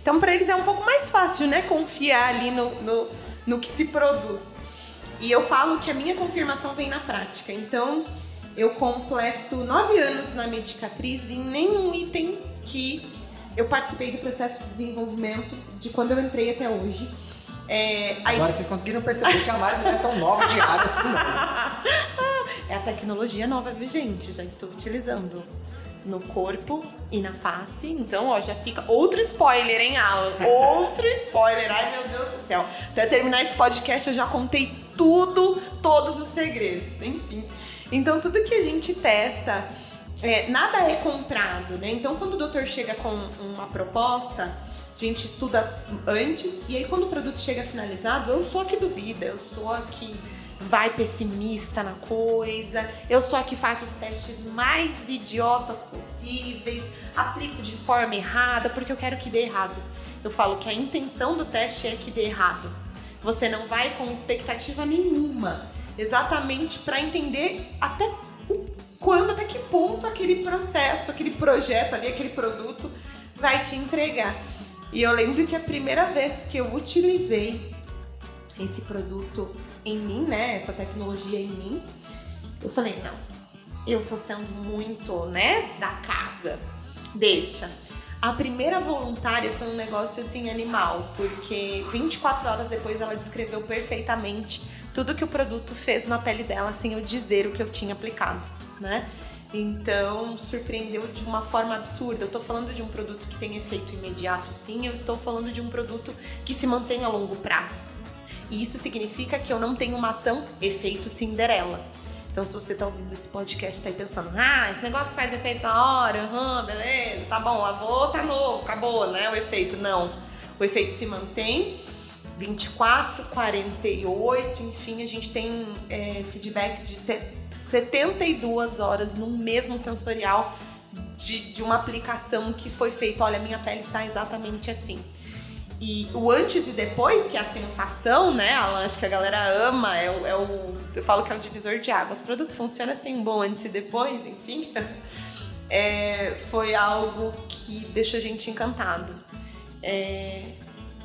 Então, para eles é um pouco mais fácil, né, confiar ali no, no, no que se produz. E eu falo que a minha confirmação vem na prática. Então, eu completo nove anos na Medicatriz e nenhum item que eu participei do processo de desenvolvimento de quando eu entrei até hoje. É, aí... Agora vocês conseguiram perceber que a Mari não é tão nova de área assim, não. é a tecnologia nova, viu, gente? Já estou utilizando no corpo e na face. Então, ó, já fica outro spoiler, hein, Alan? Outro spoiler. Ai, meu Deus do céu. Até terminar esse podcast, eu já contei tudo, todos os segredos. Enfim. Então, tudo que a gente testa, é, nada é comprado, né? Então, quando o doutor chega com uma proposta, a gente estuda antes e aí quando o produto chega finalizado, eu sou a que duvida, eu sou a que vai pessimista na coisa, eu sou a que faz os testes mais idiotas possíveis, aplico de forma errada porque eu quero que dê errado. Eu falo que a intenção do teste é que dê errado. Você não vai com expectativa nenhuma, exatamente para entender até quando, até que ponto aquele processo, aquele projeto ali, aquele produto vai te entregar. E eu lembro que a primeira vez que eu utilizei esse produto em mim, né, essa tecnologia em mim, eu falei, não, eu tô sendo muito, né, da casa. Deixa. A primeira voluntária foi um negócio assim animal, porque 24 horas depois ela descreveu perfeitamente tudo que o produto fez na pele dela sem eu dizer o que eu tinha aplicado, né? Então, surpreendeu de uma forma absurda. Eu estou falando de um produto que tem efeito imediato, sim, eu estou falando de um produto que se mantém a longo prazo. E isso significa que eu não tenho uma ação efeito Cinderela. Então, se você está ouvindo esse podcast e tá pensando, ah, esse negócio que faz efeito na hora, uhum, beleza, tá bom, lavou, tá novo, acabou, né? O efeito. Não. O efeito se mantém 24, 48, enfim, a gente tem é, feedbacks de 72 horas no mesmo sensorial de, de uma aplicação que foi feita. Olha, minha pele está exatamente assim. E o antes e depois, que é a sensação, né? Acho que a galera ama, é o, é o, Eu falo que é o divisor de águas. O produto funciona, se tem um bom antes e depois, enfim. É, foi algo que deixou a gente encantado. É,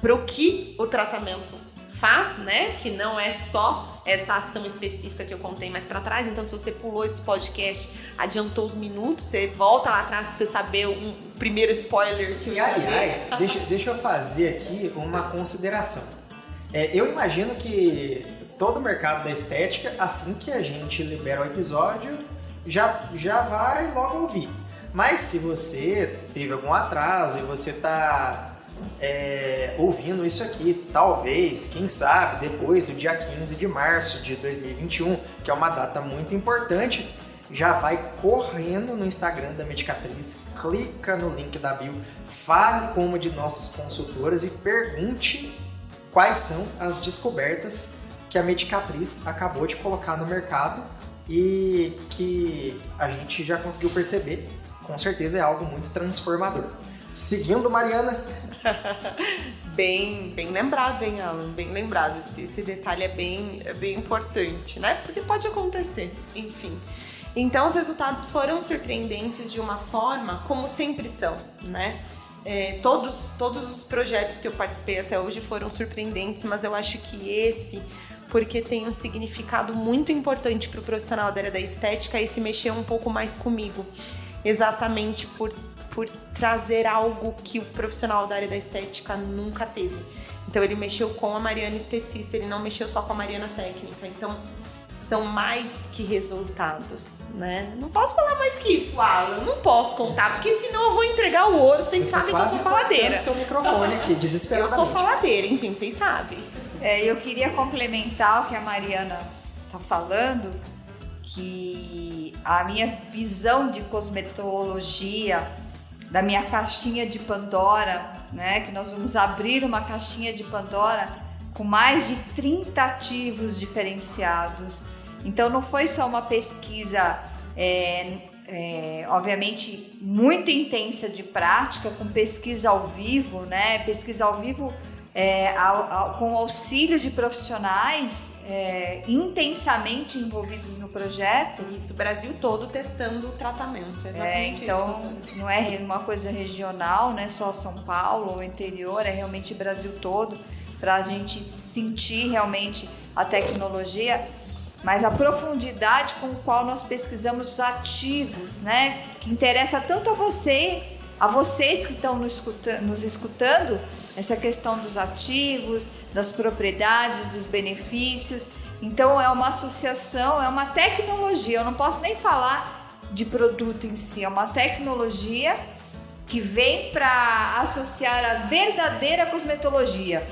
pro que o tratamento faz, né? Que não é só essa ação específica que eu contei mais para trás. Então, se você pulou esse podcast, adiantou os minutos, você volta lá atrás para você saber um primeiro spoiler que eu E aliás, deixa, deixa eu fazer aqui uma consideração. É, eu imagino que todo o mercado da estética, assim que a gente libera o episódio, já, já vai logo ouvir. Mas se você teve algum atraso e você tá é, ouvindo isso aqui, talvez, quem sabe, depois do dia 15 de março de 2021, que é uma data muito importante, já vai correndo no Instagram da Medicatriz, clica no link da bio, fale com uma de nossas consultoras e pergunte quais são as descobertas que a Medicatriz acabou de colocar no mercado e que a gente já conseguiu perceber, com certeza é algo muito transformador. Seguindo, Mariana. bem, bem lembrado, hein, Alan? Bem lembrado. Esse, esse detalhe é bem, é bem importante, né? Porque pode acontecer, enfim. Então, os resultados foram surpreendentes de uma forma como sempre são, né? É, todos, todos os projetos que eu participei até hoje foram surpreendentes, mas eu acho que esse, porque tem um significado muito importante para o profissional da área da estética, esse mexeu um pouco mais comigo, exatamente por por trazer algo que o profissional da área da estética nunca teve. Então ele mexeu com a Mariana esteticista, ele não mexeu só com a Mariana técnica. Então são mais que resultados, né? Não posso falar mais que isso, Alan. Não posso contar, porque senão eu vou entregar o ouro. Vocês sabem que eu sou faladeira. seu microfone aqui, Eu desesperadamente. sou faladeira, hein, gente? Vocês sabem. É, eu queria complementar o que a Mariana tá falando, que a minha visão de cosmetologia, da minha caixinha de Pandora, né, que nós vamos abrir uma caixinha de Pandora com mais de 30 ativos diferenciados. Então não foi só uma pesquisa é, é, obviamente muito intensa de prática, com pesquisa ao vivo, né? Pesquisa ao vivo é, ao, ao, com auxílio de profissionais é, intensamente envolvidos no projeto. Isso, o Brasil todo testando o tratamento, É, exatamente então, isso. não é uma coisa regional, não é só São Paulo ou interior, é realmente o Brasil todo, para a gente sentir realmente a tecnologia, mas a profundidade com a qual nós pesquisamos os ativos, né? Que interessa tanto a você, a vocês que estão nos escutando, nos escutando essa questão dos ativos, das propriedades, dos benefícios. Então, é uma associação, é uma tecnologia, eu não posso nem falar de produto em si, é uma tecnologia que vem para associar a verdadeira cosmetologia,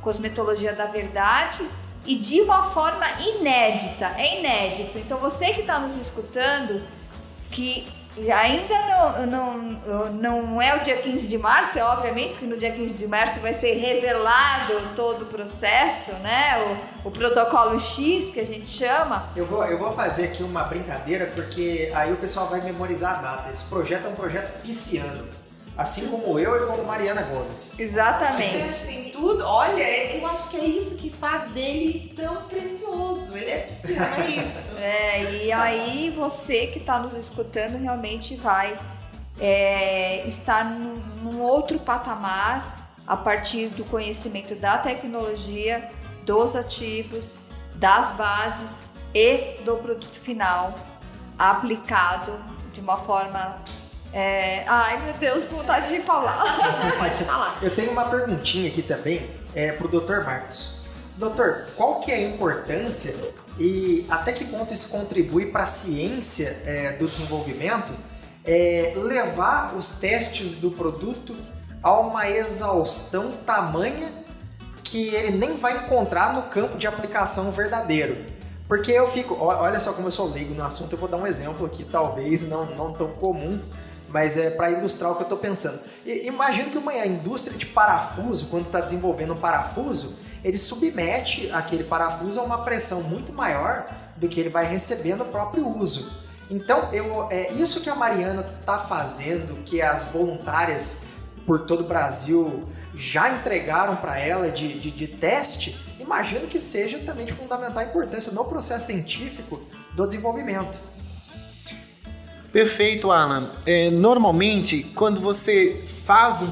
cosmetologia da verdade e de uma forma inédita, é inédito. Então você que está nos escutando, que ainda não, não, não é o dia 15 de março, é obviamente que no dia 15 de março vai ser revelado todo o processo, né? O, o protocolo X que a gente chama. Eu vou, eu vou fazer aqui uma brincadeira porque aí o pessoal vai memorizar a data. Esse projeto é um projeto pisciano. Assim como eu e como Mariana Gomes. Exatamente. Tem tudo. Olha, eu acho que é isso que faz dele tão precioso. Ele é pisciano, é isso. É, e aí você que está nos escutando realmente vai é, estar num, num outro patamar a partir do conhecimento da tecnologia, dos ativos, das bases e do produto final aplicado de uma forma. É, Ai meu Deus, vontade de falar. Falar. Eu tenho uma perguntinha aqui também é, pro Dr. Marcos. Doutor, qual que é a importância e até que ponto isso contribui para a ciência é, do desenvolvimento é, levar os testes do produto a uma exaustão tamanha que ele nem vai encontrar no campo de aplicação verdadeiro? Porque eu fico, olha só como eu sou leigo no assunto, eu vou dar um exemplo aqui, talvez não, não tão comum, mas é para ilustrar o que eu estou pensando. I- Imagina que uma indústria de parafuso, quando está desenvolvendo um parafuso, ele submete aquele parafuso a uma pressão muito maior do que ele vai receber no próprio uso. Então, eu, é isso que a Mariana está fazendo, que as voluntárias por todo o Brasil já entregaram para ela de, de, de teste, imagino que seja também de fundamental importância no processo científico do desenvolvimento. Perfeito, Alan. É, normalmente, quando você faz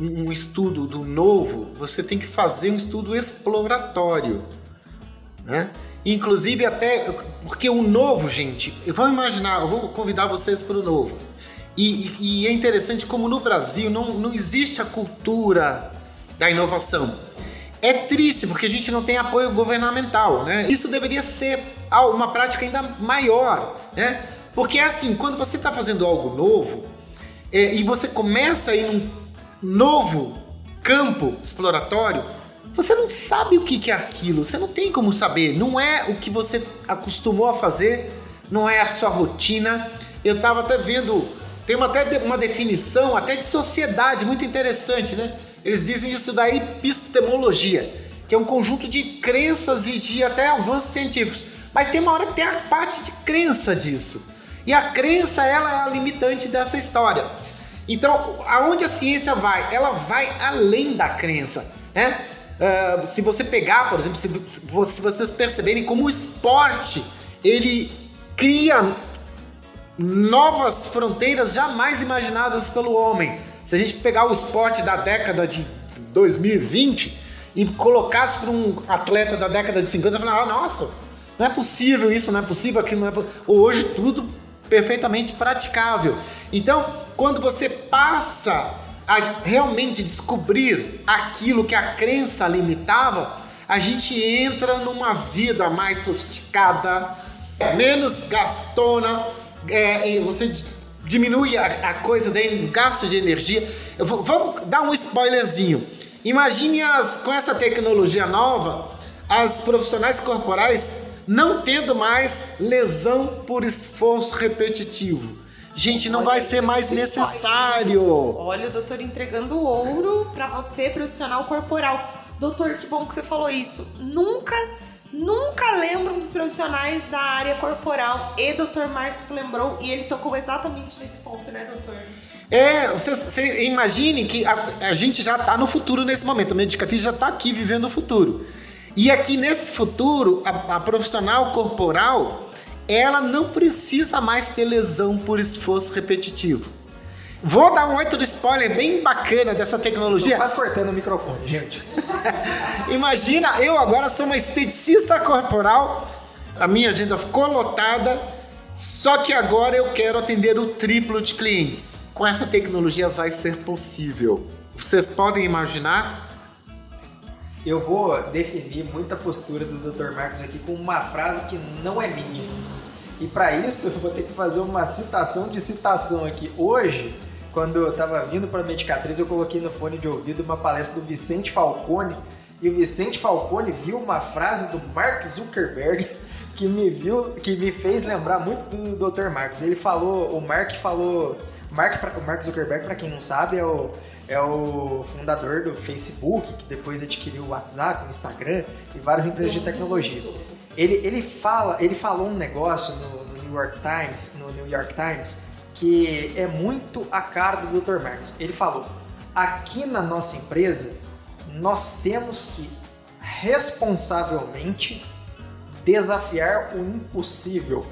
um, estudo do novo, você tem que fazer um estudo exploratório, né? Inclusive até porque o novo, gente, vamos imaginar, eu vou convidar vocês para o novo. E, e- é interessante como no Brasil não, não existe a cultura da inovação. É triste porque a gente não tem apoio governamental, né? Isso deveria ser uma prática ainda maior, né? Porque é assim, quando você está fazendo algo novo é, e você começa em um novo campo exploratório, você não sabe o que é aquilo, você não tem como saber, não é o que você acostumou a fazer, não é a sua rotina. Eu estava até vendo, tem até uma definição até de sociedade muito interessante, né? Eles dizem isso da epistemologia, que é um conjunto de crenças e de até avanços científicos. Mas tem uma hora que tem a parte de crença disso. E a crença, ela é a limitante dessa história. Então, aonde a ciência vai? Ela vai além da crença, né? Ah, se você pegar, por exemplo, se, se vo- se vocês perceberem como o esporte ele cria novas fronteiras jamais imaginadas pelo homem. Se a gente pegar o esporte da década de 2020 e colocasse para um atleta da década de 50, falar, ah, nossa, não é possível isso, não é possível aquilo, não é po-". Hoje tudo perfeitamente praticável. Então, quando você passa a realmente descobrir aquilo que a crença limitava, a gente entra numa vida mais sofisticada, menos gastona, é, você di- diminui a, a coisa daí, o gasto de energia. Vou- vamos dar um spoilerzinho. Imagine as, com essa tecnologia nova, as profissionais corporais não tendo mais lesão por esforço repetitivo. Gente, não Olha vai ser mais necessário. Olha o doutor entregando ouro pra você, profissional corporal. Doutor, que bom que você falou isso. Nunca Nunca lembro um dos profissionais da área corporal. E Dr. Marcos lembrou e ele tocou exatamente nesse ponto, né, doutor? É, você, você imagine que a, a gente já está no futuro nesse momento. A medicatriz já está aqui vivendo o futuro. E aqui nesse futuro, a, a profissional corporal, ela não precisa mais ter lesão por esforço repetitivo. Vou dar um outro spoiler bem bacana dessa tecnologia. Tô quase cortando o microfone, gente. Imagina, eu agora sou uma esteticista corporal, a minha agenda ficou lotada, só que agora eu quero atender o triplo de clientes. Com essa tecnologia vai ser possível. Vocês podem imaginar? Eu vou definir muita postura do Dr. Marcos aqui com uma frase que não é minha. E para isso eu vou ter que fazer uma citação de citação aqui. Hoje, quando eu estava vindo para a Medicatriz, eu coloquei no fone de ouvido uma palestra do Vicente Falcone. E o Vicente Falcone viu uma frase do Mark Zuckerberg que me viu, que me fez lembrar muito do Dr. Marcos. Ele falou, o Mark falou, Mark, o Mark Zuckerberg, para quem não sabe, é o, é o fundador do Facebook, que depois adquiriu o WhatsApp, o Instagram e várias empresas de tecnologia. Ele, ele, fala, ele falou um negócio no, no New York Times, no New York Times, que é muito a cara do Dr. Marcos. Ele falou: aqui na nossa empresa, nós temos que responsavelmente desafiar o impossível.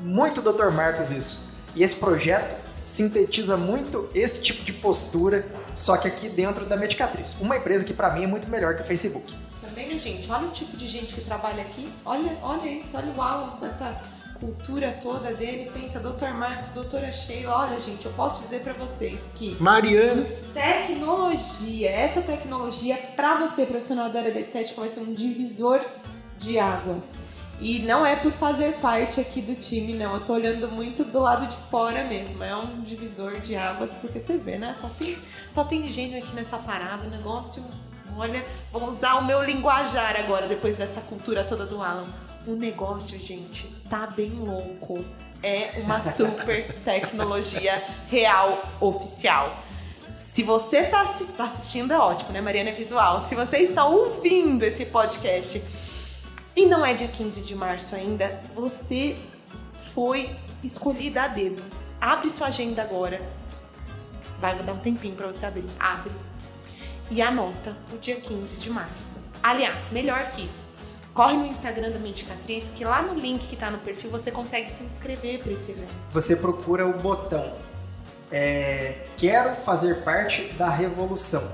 Muito Dr. Marcos isso. E esse projeto sintetiza muito esse tipo de postura, só que aqui dentro da Medicatriz. Uma empresa que para mim é muito melhor que o Facebook. Também, né, gente? Olha o tipo de gente que trabalha aqui. Olha, olha isso, olha o Alan com essa cultura toda dele. Pensa, Dr. Marcos, doutora Sheila. Olha, gente, eu posso dizer para vocês que Mariana, tecnologia, essa tecnologia para você, profissional da área da estética, vai ser um divisor de águas. E não é por fazer parte aqui do time, não. Eu tô olhando muito do lado de fora mesmo. É um divisor de águas, porque você vê, né? Só tem, só tem gênio aqui nessa parada. O negócio, olha, vou usar o meu linguajar agora, depois dessa cultura toda do Alan. O negócio, gente, tá bem louco. É uma super tecnologia real, oficial. Se você tá, assi- tá assistindo, é ótimo, né? Mariana é visual. Se você está ouvindo esse podcast e não é dia 15 de março ainda, você foi escolhida a dedo. Abre sua agenda agora. Vai, vou dar um tempinho pra você abrir. Abre. E anota o dia 15 de março. Aliás, melhor que isso. Corre no Instagram da Medicatriz, que lá no link que tá no perfil você consegue se inscrever pra esse evento. Você procura o botão é, Quero fazer parte da revolução.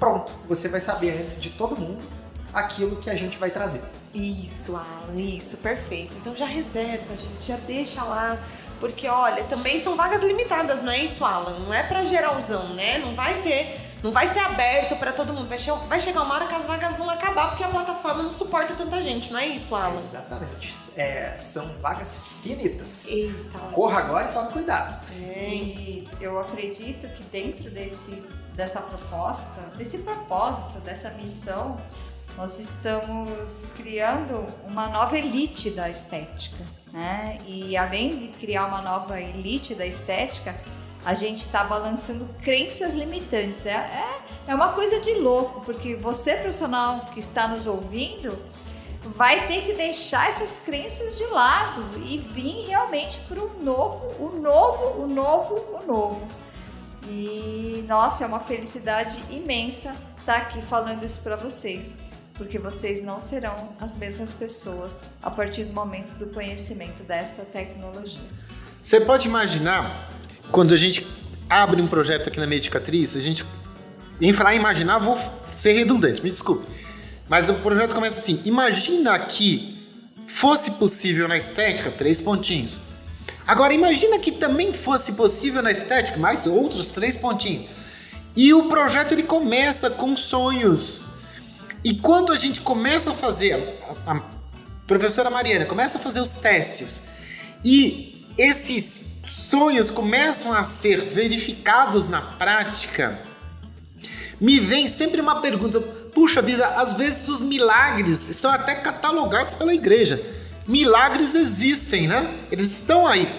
Pronto, você vai saber antes de todo mundo aquilo que a gente vai trazer. Isso, Alan, isso, perfeito. Então já reserva, gente, já deixa lá. Porque, olha, também são vagas limitadas, não é isso, Alan? Não é pra geralzão, né? Não vai ter, não vai ser aberto pra todo mundo. Vai, che vai chegar uma hora que as vagas vão acabar porque a plataforma não suporta tanta gente, não é isso, Alan? Exatamente. É, são vagas finitas. Eita, Corra agora e tome cuidado. É. E eu acredito que dentro desse, dessa proposta, desse propósito, dessa missão, nós estamos criando uma nova elite da estética, né? E além de criar uma nova elite da estética, a gente está balançando crenças limitantes. É, é, é uma coisa de louco, porque você, profissional que está nos ouvindo, vai ter que deixar essas crenças de lado e vir realmente para o novo, o novo, o novo, o novo. E nossa, é uma felicidade imensa estar aqui falando isso para vocês, porque vocês não serão as mesmas pessoas a partir do momento do conhecimento dessa tecnologia. você pode imaginar quando a gente abre um projeto aqui na Medicatriz, a gente. Em falar imaginar, vou ser redundante, me desculpe. Mas o projeto começa assim: imagina que fosse possível na estética, três pontinhos. Agora, imagina que também fosse possível na estética, mais outros três pontinhos. E o projeto ele começa com sonhos. E quando a gente começa a fazer, a, a professora Mariana começa a fazer os testes e esses sonhos começam a ser verificados na prática, me vem sempre uma pergunta: puxa vida, às vezes os milagres são até catalogados pela igreja. Milagres existem, né? Eles estão aí.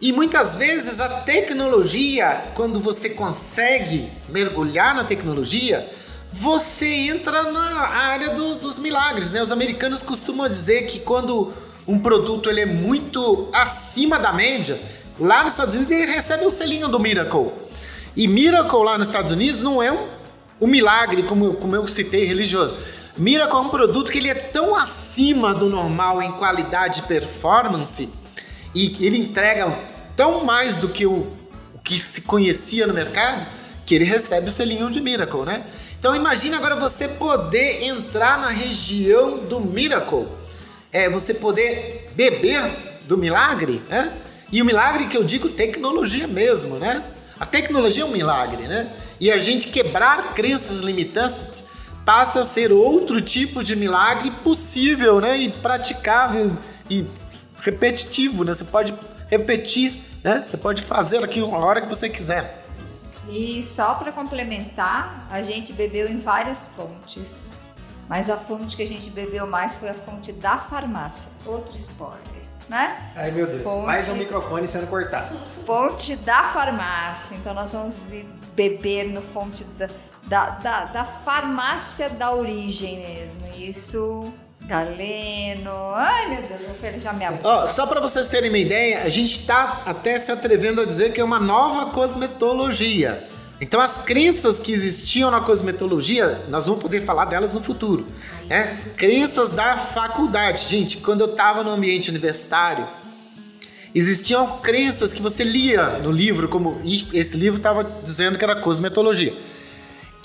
E muitas vezes a tecnologia, quando você consegue mergulhar na tecnologia, você entra na área do- dos milagres, né? Os americanos costumam dizer que quando um produto ele é muito acima da média, lá nos Estados Unidos ele recebe o selinho do Miracle. E Miracle lá nos Estados Unidos não é um, um milagre, como, como eu citei, religioso. Miracle é um produto que ele é tão acima do normal em qualidade e performance e ele entrega tão mais do que o, o que se conhecia no mercado que ele recebe o selinho de Miracle, né? Então imagine agora você poder entrar na região do Miracle, é você poder beber do milagre, né? E o milagre que eu digo tecnologia mesmo, né? A tecnologia é um milagre, né? E a gente quebrar crenças limitantes passa a ser outro tipo de milagre possível, né? E praticável e repetitivo, né? Você pode repetir, né? Você pode fazer aquilo a hora que você quiser. E só para complementar, a gente bebeu em várias fontes. Mas a fonte que a gente bebeu mais foi a fonte da farmácia. Outro spoiler, né? Ai meu Deus, Fonte- mais um microfone sendo cortado. Fonte da farmácia. Então nós vamos beber no fonte da, da, da, da farmácia da origem mesmo. Isso, Galeno. Ai meu Deus, vou fechar minha boca. Ó, só para vocês terem uma ideia, a gente tá até se atrevendo a dizer que é uma nova cosmetologia. Então as crenças que existiam na cosmetologia, nós vamos poder falar delas no futuro. Né? Crenças da faculdade. Gente, quando eu estava no ambiente universitário, existiam crenças que você lia no livro, como esse livro estava dizendo que era cosmetologia.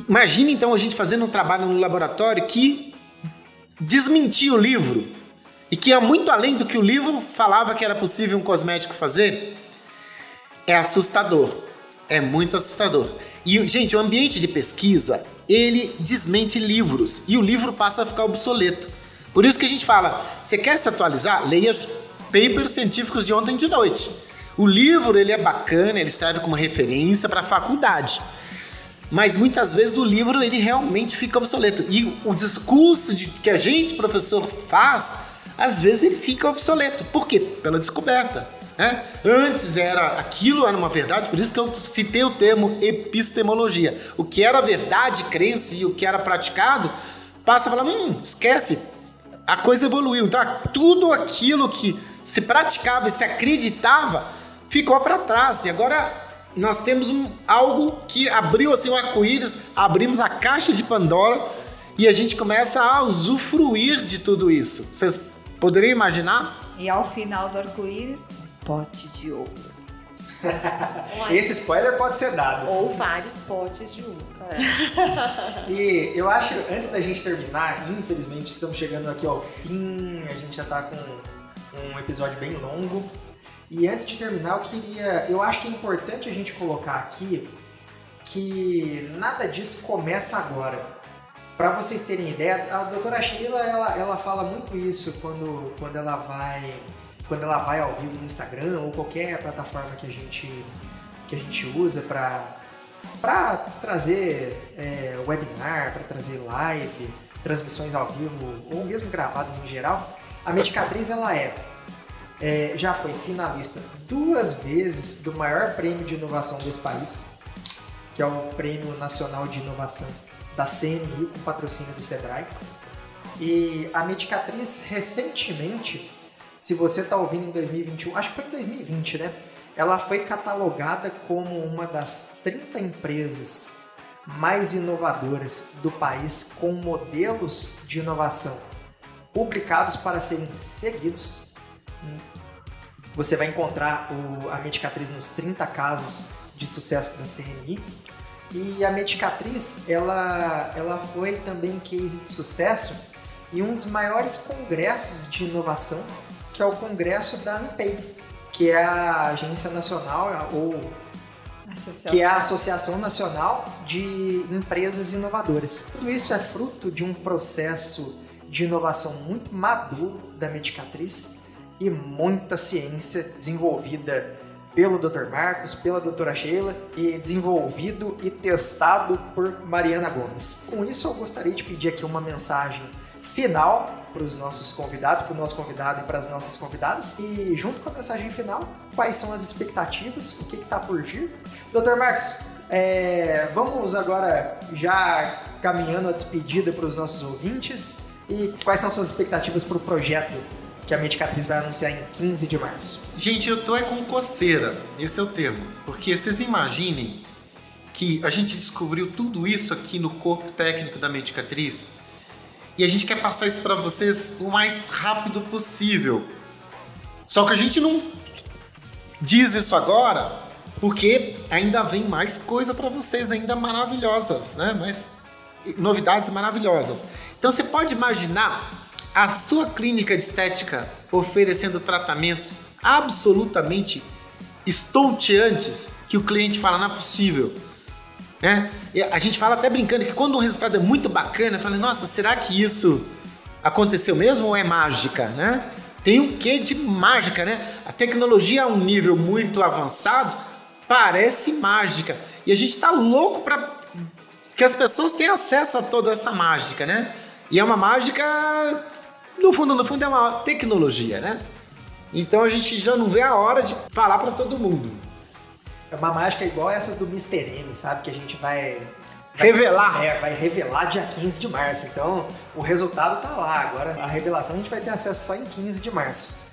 Imagina então a gente fazendo um trabalho no laboratório que desmentia o livro e que ia muito além do que o livro falava que era possível um cosmético fazer, é assustador. É muito assustador. E, gente, o ambiente de pesquisa, ele desmente livros e o livro passa a ficar obsoleto. Por isso que a gente fala, você quer se atualizar? Leia os papers científicos de ontem de noite. O livro, ele é bacana, ele serve como referência para a faculdade. Mas muitas vezes o livro ele realmente fica obsoleto. E o discurso de, que a gente, professor, faz, às vezes ele fica obsoleto. Por quê? Pela descoberta. Né? Antes era aquilo era uma verdade, por isso que eu citei o termo epistemologia. O que era verdade, crença e o que era praticado, passa a falar, hum, esquece, a coisa evoluiu. Então, tudo aquilo que se praticava e se acreditava ficou para trás. E agora nós temos um, algo que abriu assim o arco-íris, abrimos a caixa de Pandora e a gente começa a usufruir de tudo isso. Vocês poderiam imaginar? E ao final do arco-íris, pote de ouro. Esse spoiler pode ser dado. Ou vários potes de uva. E eu acho, antes da gente terminar, infelizmente estamos chegando aqui ao fim, a gente já tá com um episódio bem longo. E antes de terminar, eu queria. Eu acho que é importante a gente colocar aqui que nada disso começa agora. Para vocês terem ideia, a doutora Sheila ela, ela fala muito isso quando, quando ela vai quando ela vai ao vivo no Instagram ou qualquer plataforma que a gente que a gente usa para trazer é, webinar, para trazer live, transmissões ao vivo ou mesmo gravadas em geral, a Medicatriz ela é, é, já foi finalista duas vezes do maior prêmio de inovação desse país, que é o Prêmio Nacional de Inovação da CNI com patrocínio do Sebrae. E a Medicatriz recentemente, se você está ouvindo em 2021, acho que foi em 2020, né? ela foi catalogada como uma das 30 empresas mais inovadoras do país com modelos de inovação publicados para serem seguidos. Você vai encontrar o, a Medicatriz nos 30 casos de sucesso da CNI. E a Medicatriz, ela, ela foi também case de sucesso em um dos maiores congressos de inovação, que é o congresso da ANPEI, que é a Agência Nacional ou Associação. que é a Associação Nacional de Empresas Inovadoras. Tudo isso é fruto de um processo de inovação muito maduro da Medicatriz e muita ciência desenvolvida pelo Dr. Marcos, pela doutora Sheila e desenvolvido e testado por Mariana Gomes. Com isso, eu gostaria de pedir aqui uma mensagem final para os nossos convidados, para o nosso convidado e para as nossas convidadas. E junto com a mensagem final, quais são as expectativas, o que está por vir. Doutor Marcos, é, vamos agora já caminhando a despedida para os nossos ouvintes e quais são suas expectativas para o projeto que a Medicatriz vai anunciar em 15 de março? Gente, eu tô é com coceira, esse é o termo. Porque vocês imaginem que a gente descobriu tudo isso aqui no corpo técnico da Medicatriz e a gente quer passar isso para vocês o mais rápido possível. Só que a gente não diz isso agora porque ainda vem mais coisa para vocês ainda maravilhosas, né? Mais novidades maravilhosas. Então você pode imaginar a sua clínica de estética oferecendo tratamentos absolutamente estonteantes que o cliente fala não é possível. Né? A gente fala até brincando que quando um resultado é muito bacana, fala, nossa, será que isso aconteceu mesmo ou é mágica, né? Tem um quê de mágica, né? A tecnologia a um nível muito avançado parece mágica. E a gente está louco para que as pessoas tenham acesso a toda essa mágica, né? E é uma mágica, no fundo, no fundo é uma tecnologia, né? Então a gente já não vê a hora de falar para todo mundo. É uma mágica igual essas do Mr. M, sabe? Que a gente vai. vai revelar. É, vai revelar dia 15 de março. Então o resultado tá lá. Agora a revelação a gente vai ter acesso só em 15 de março.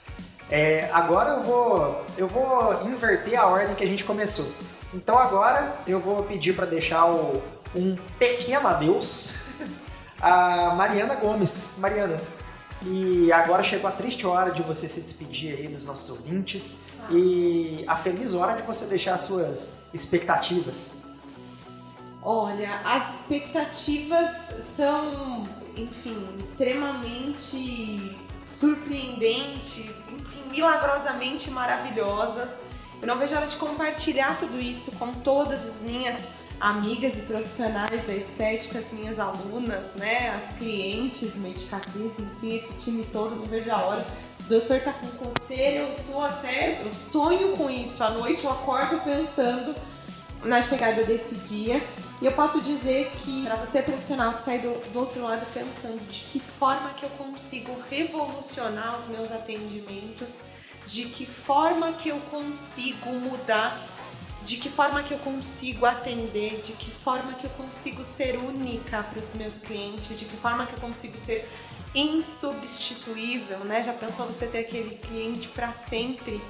É, agora eu vou, eu vou inverter a ordem que a gente começou. Então agora eu vou pedir para deixar o, um pequeno adeus a Mariana Gomes. Mariana, e agora chegou a triste hora de você se despedir aí dos nossos ouvintes e a feliz hora de você deixar as suas expectativas. Olha, as expectativas são, enfim, extremamente surpreendentes, enfim, milagrosamente maravilhosas. Eu não vejo a hora de compartilhar tudo isso com todas as minhas amigas e profissionais da estética, as minhas alunas, né, as clientes, medicatriz, enfim, esse time todo, não vejo a hora. Se o doutor tá com coceira, eu tô até, eu sonho com isso. À noite eu acordo pensando na chegada desse dia. E eu posso dizer que para você profissional que está aí do, do outro lado pensando de que forma que eu consigo revolucionar os meus atendimentos, de que forma que eu consigo mudar de que forma que eu consigo atender, de que forma que eu consigo ser única para os meus clientes, de que forma que eu consigo ser insubstituível, né? Já pensou você ter aquele cliente para sempre?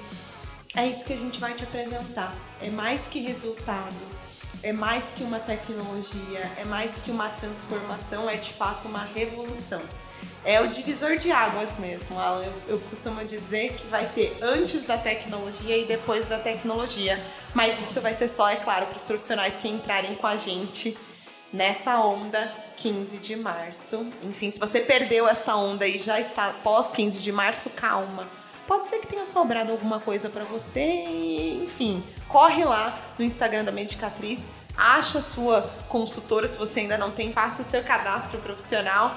É isso que a gente vai te apresentar. É mais que resultado, é mais que uma tecnologia, é mais que uma transformação, é de fato uma revolução é o divisor de águas mesmo, Alan. Eu, eu, costumo dizer que vai ter antes da tecnologia e depois da tecnologia. Mas isso vai ser só, é claro, para os profissionais que entrarem com a gente nessa onda 15 de março. Enfim, se você perdeu esta onda e já está pós 15 de março, calma. Pode ser que tenha sobrado alguma coisa para você, enfim, corre lá no Instagram da Medicatriz, acha sua consultora se você ainda não tem, faça seu cadastro profissional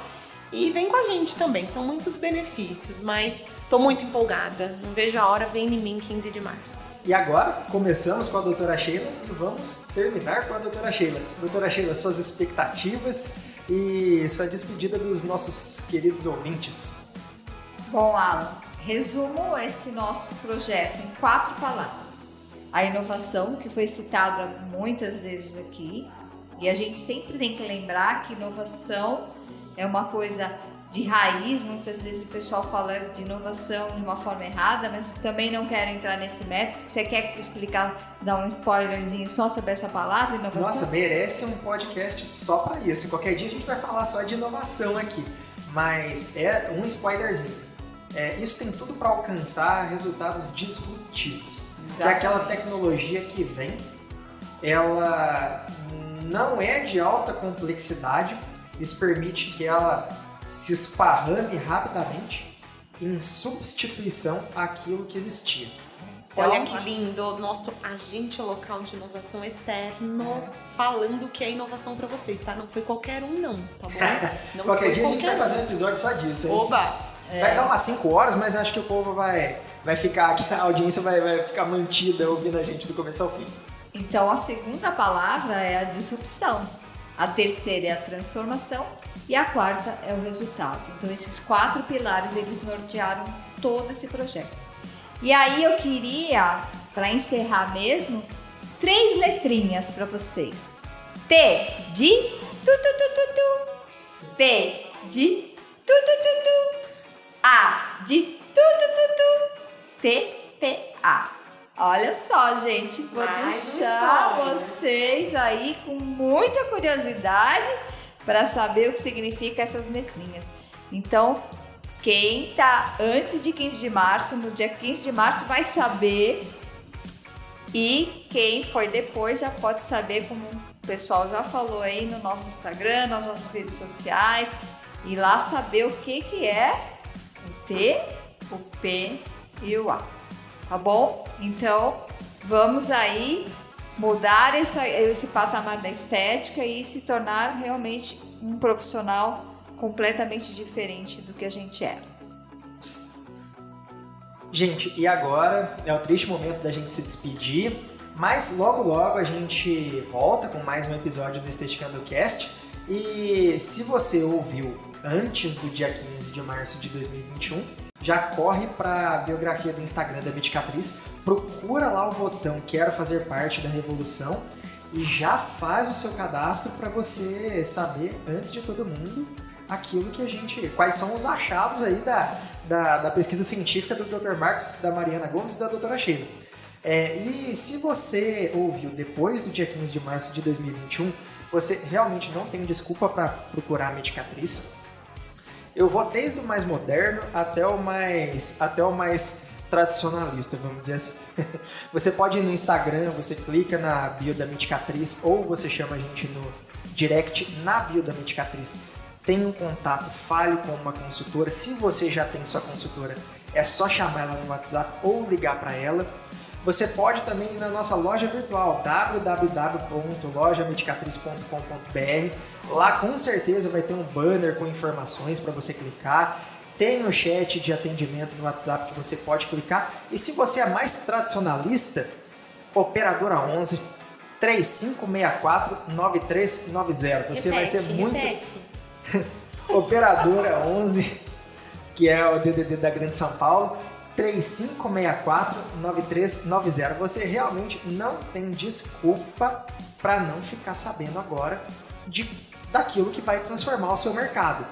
e vem com a gente também, são muitos benefícios, mas tô muito empolgada. Não vejo a hora, vem em mim 15 de março. E agora, começamos com a doutora Sheila e vamos terminar com a doutora Sheila. Doutora Sheila, suas expectativas e sua despedida dos nossos queridos ouvintes. Bom, Alan, resumo esse nosso projeto em quatro palavras. A inovação, que foi citada muitas vezes aqui, e a gente sempre tem que lembrar que inovação é uma coisa de raiz, muitas vezes o pessoal fala de inovação de uma forma errada, mas também não quero entrar nesse método. Você quer explicar, dar um spoilerzinho só sobre essa palavra, inovação? Nossa, merece um podcast só para isso. Qualquer dia a gente vai falar só de inovação aqui, mas é um spoilerzinho. É, isso tem tudo para alcançar resultados disruptivos. Exatamente. Que é aquela tecnologia que vem, ela não é de alta complexidade, isso permite que ela se esparrame rapidamente em substituição àquilo que existia. Olha então, que lindo, nosso agente local de inovação eterno falando que é inovação para vocês, tá? Não foi qualquer um, não, tá bom? Não qualquer dia a gente vai fazer um episódio só disso. Hein? Oba! Vai é. dar umas 5 horas, mas acho que o povo vai, vai ficar aqui, a audiência vai, vai ficar mantida ouvindo a gente do começo ao fim. Então a segunda palavra é a disrupção. A terceira é a transformação e a quarta é o resultado. Então esses quatro pilares eles nortearam todo esse projeto. E aí eu queria, para encerrar mesmo, três letrinhas para vocês. T de tu tu tu tu tu. P de tu tu tu tu. A de tu tu tu tu. T T A. Olha só, gente, vou deixar vocês aí com muita curiosidade para saber o que significa essas letrinhas. Então, quem tá antes de 15 de março, no dia 15 de março, vai saber. E quem foi depois já pode saber, como o pessoal já falou aí no nosso Instagram, nas nossas redes sociais, e lá saber o que, que é o T, o P e o A. Tá bom? Então, vamos aí mudar essa- esse patamar da estética e se tornar realmente um profissional completamente diferente do que a gente era. Gente, e agora é o triste momento da gente se despedir, mas logo logo a gente volta com mais um episódio do Esteticando Cast. E se você ouviu antes do dia 15 de março de 2021, já corre para a biografia do Instagram da Medicatriz, procura lá o botão Quero fazer parte da revolução e já faz o seu cadastro para você saber antes de todo mundo aquilo que a gente. quais são os achados aí da, da, da pesquisa científica do Dr. Marcos, da Mariana Gomes e da doutora Sheila. É, e se você ouviu depois do dia 15 de março de 2021, você realmente não tem desculpa para procurar a medicatriz. Eu vou desde o mais moderno até o mais até o mais tradicionalista, vamos dizer assim. Você pode ir no Instagram, você clica na bio da Medicatriz ou você chama a gente no direct na bio da Medicatriz. Tem um contato, fale com uma consultora. Se você já tem sua consultora, é só chamar ela no WhatsApp ou ligar para ela. Você pode também ir na nossa loja virtual www.lojamedicatriz.com.br. Lá com certeza vai ter um banner com informações para você clicar. Tem o chat de atendimento no WhatsApp que você pode clicar. E se você é mais tradicionalista, operadora 11 3564 9390. Você vai ser muito Operadora 11, que é o DDD da Grande São Paulo, 3564-9390. Você realmente não tem desculpa para não ficar sabendo agora de, daquilo que vai transformar o seu mercado.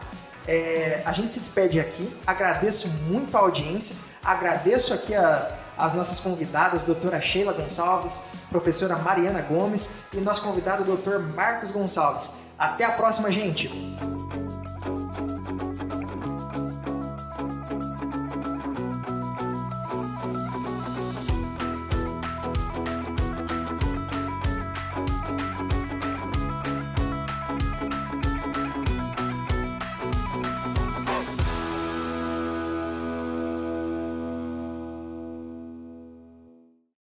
É, a gente se despede aqui, agradeço muito a audiência, agradeço aqui a, as nossas convidadas, doutora Sheila Gonçalves, professora Mariana Gomes e nosso convidado, doutor Marcos Gonçalves. Até a próxima, gente!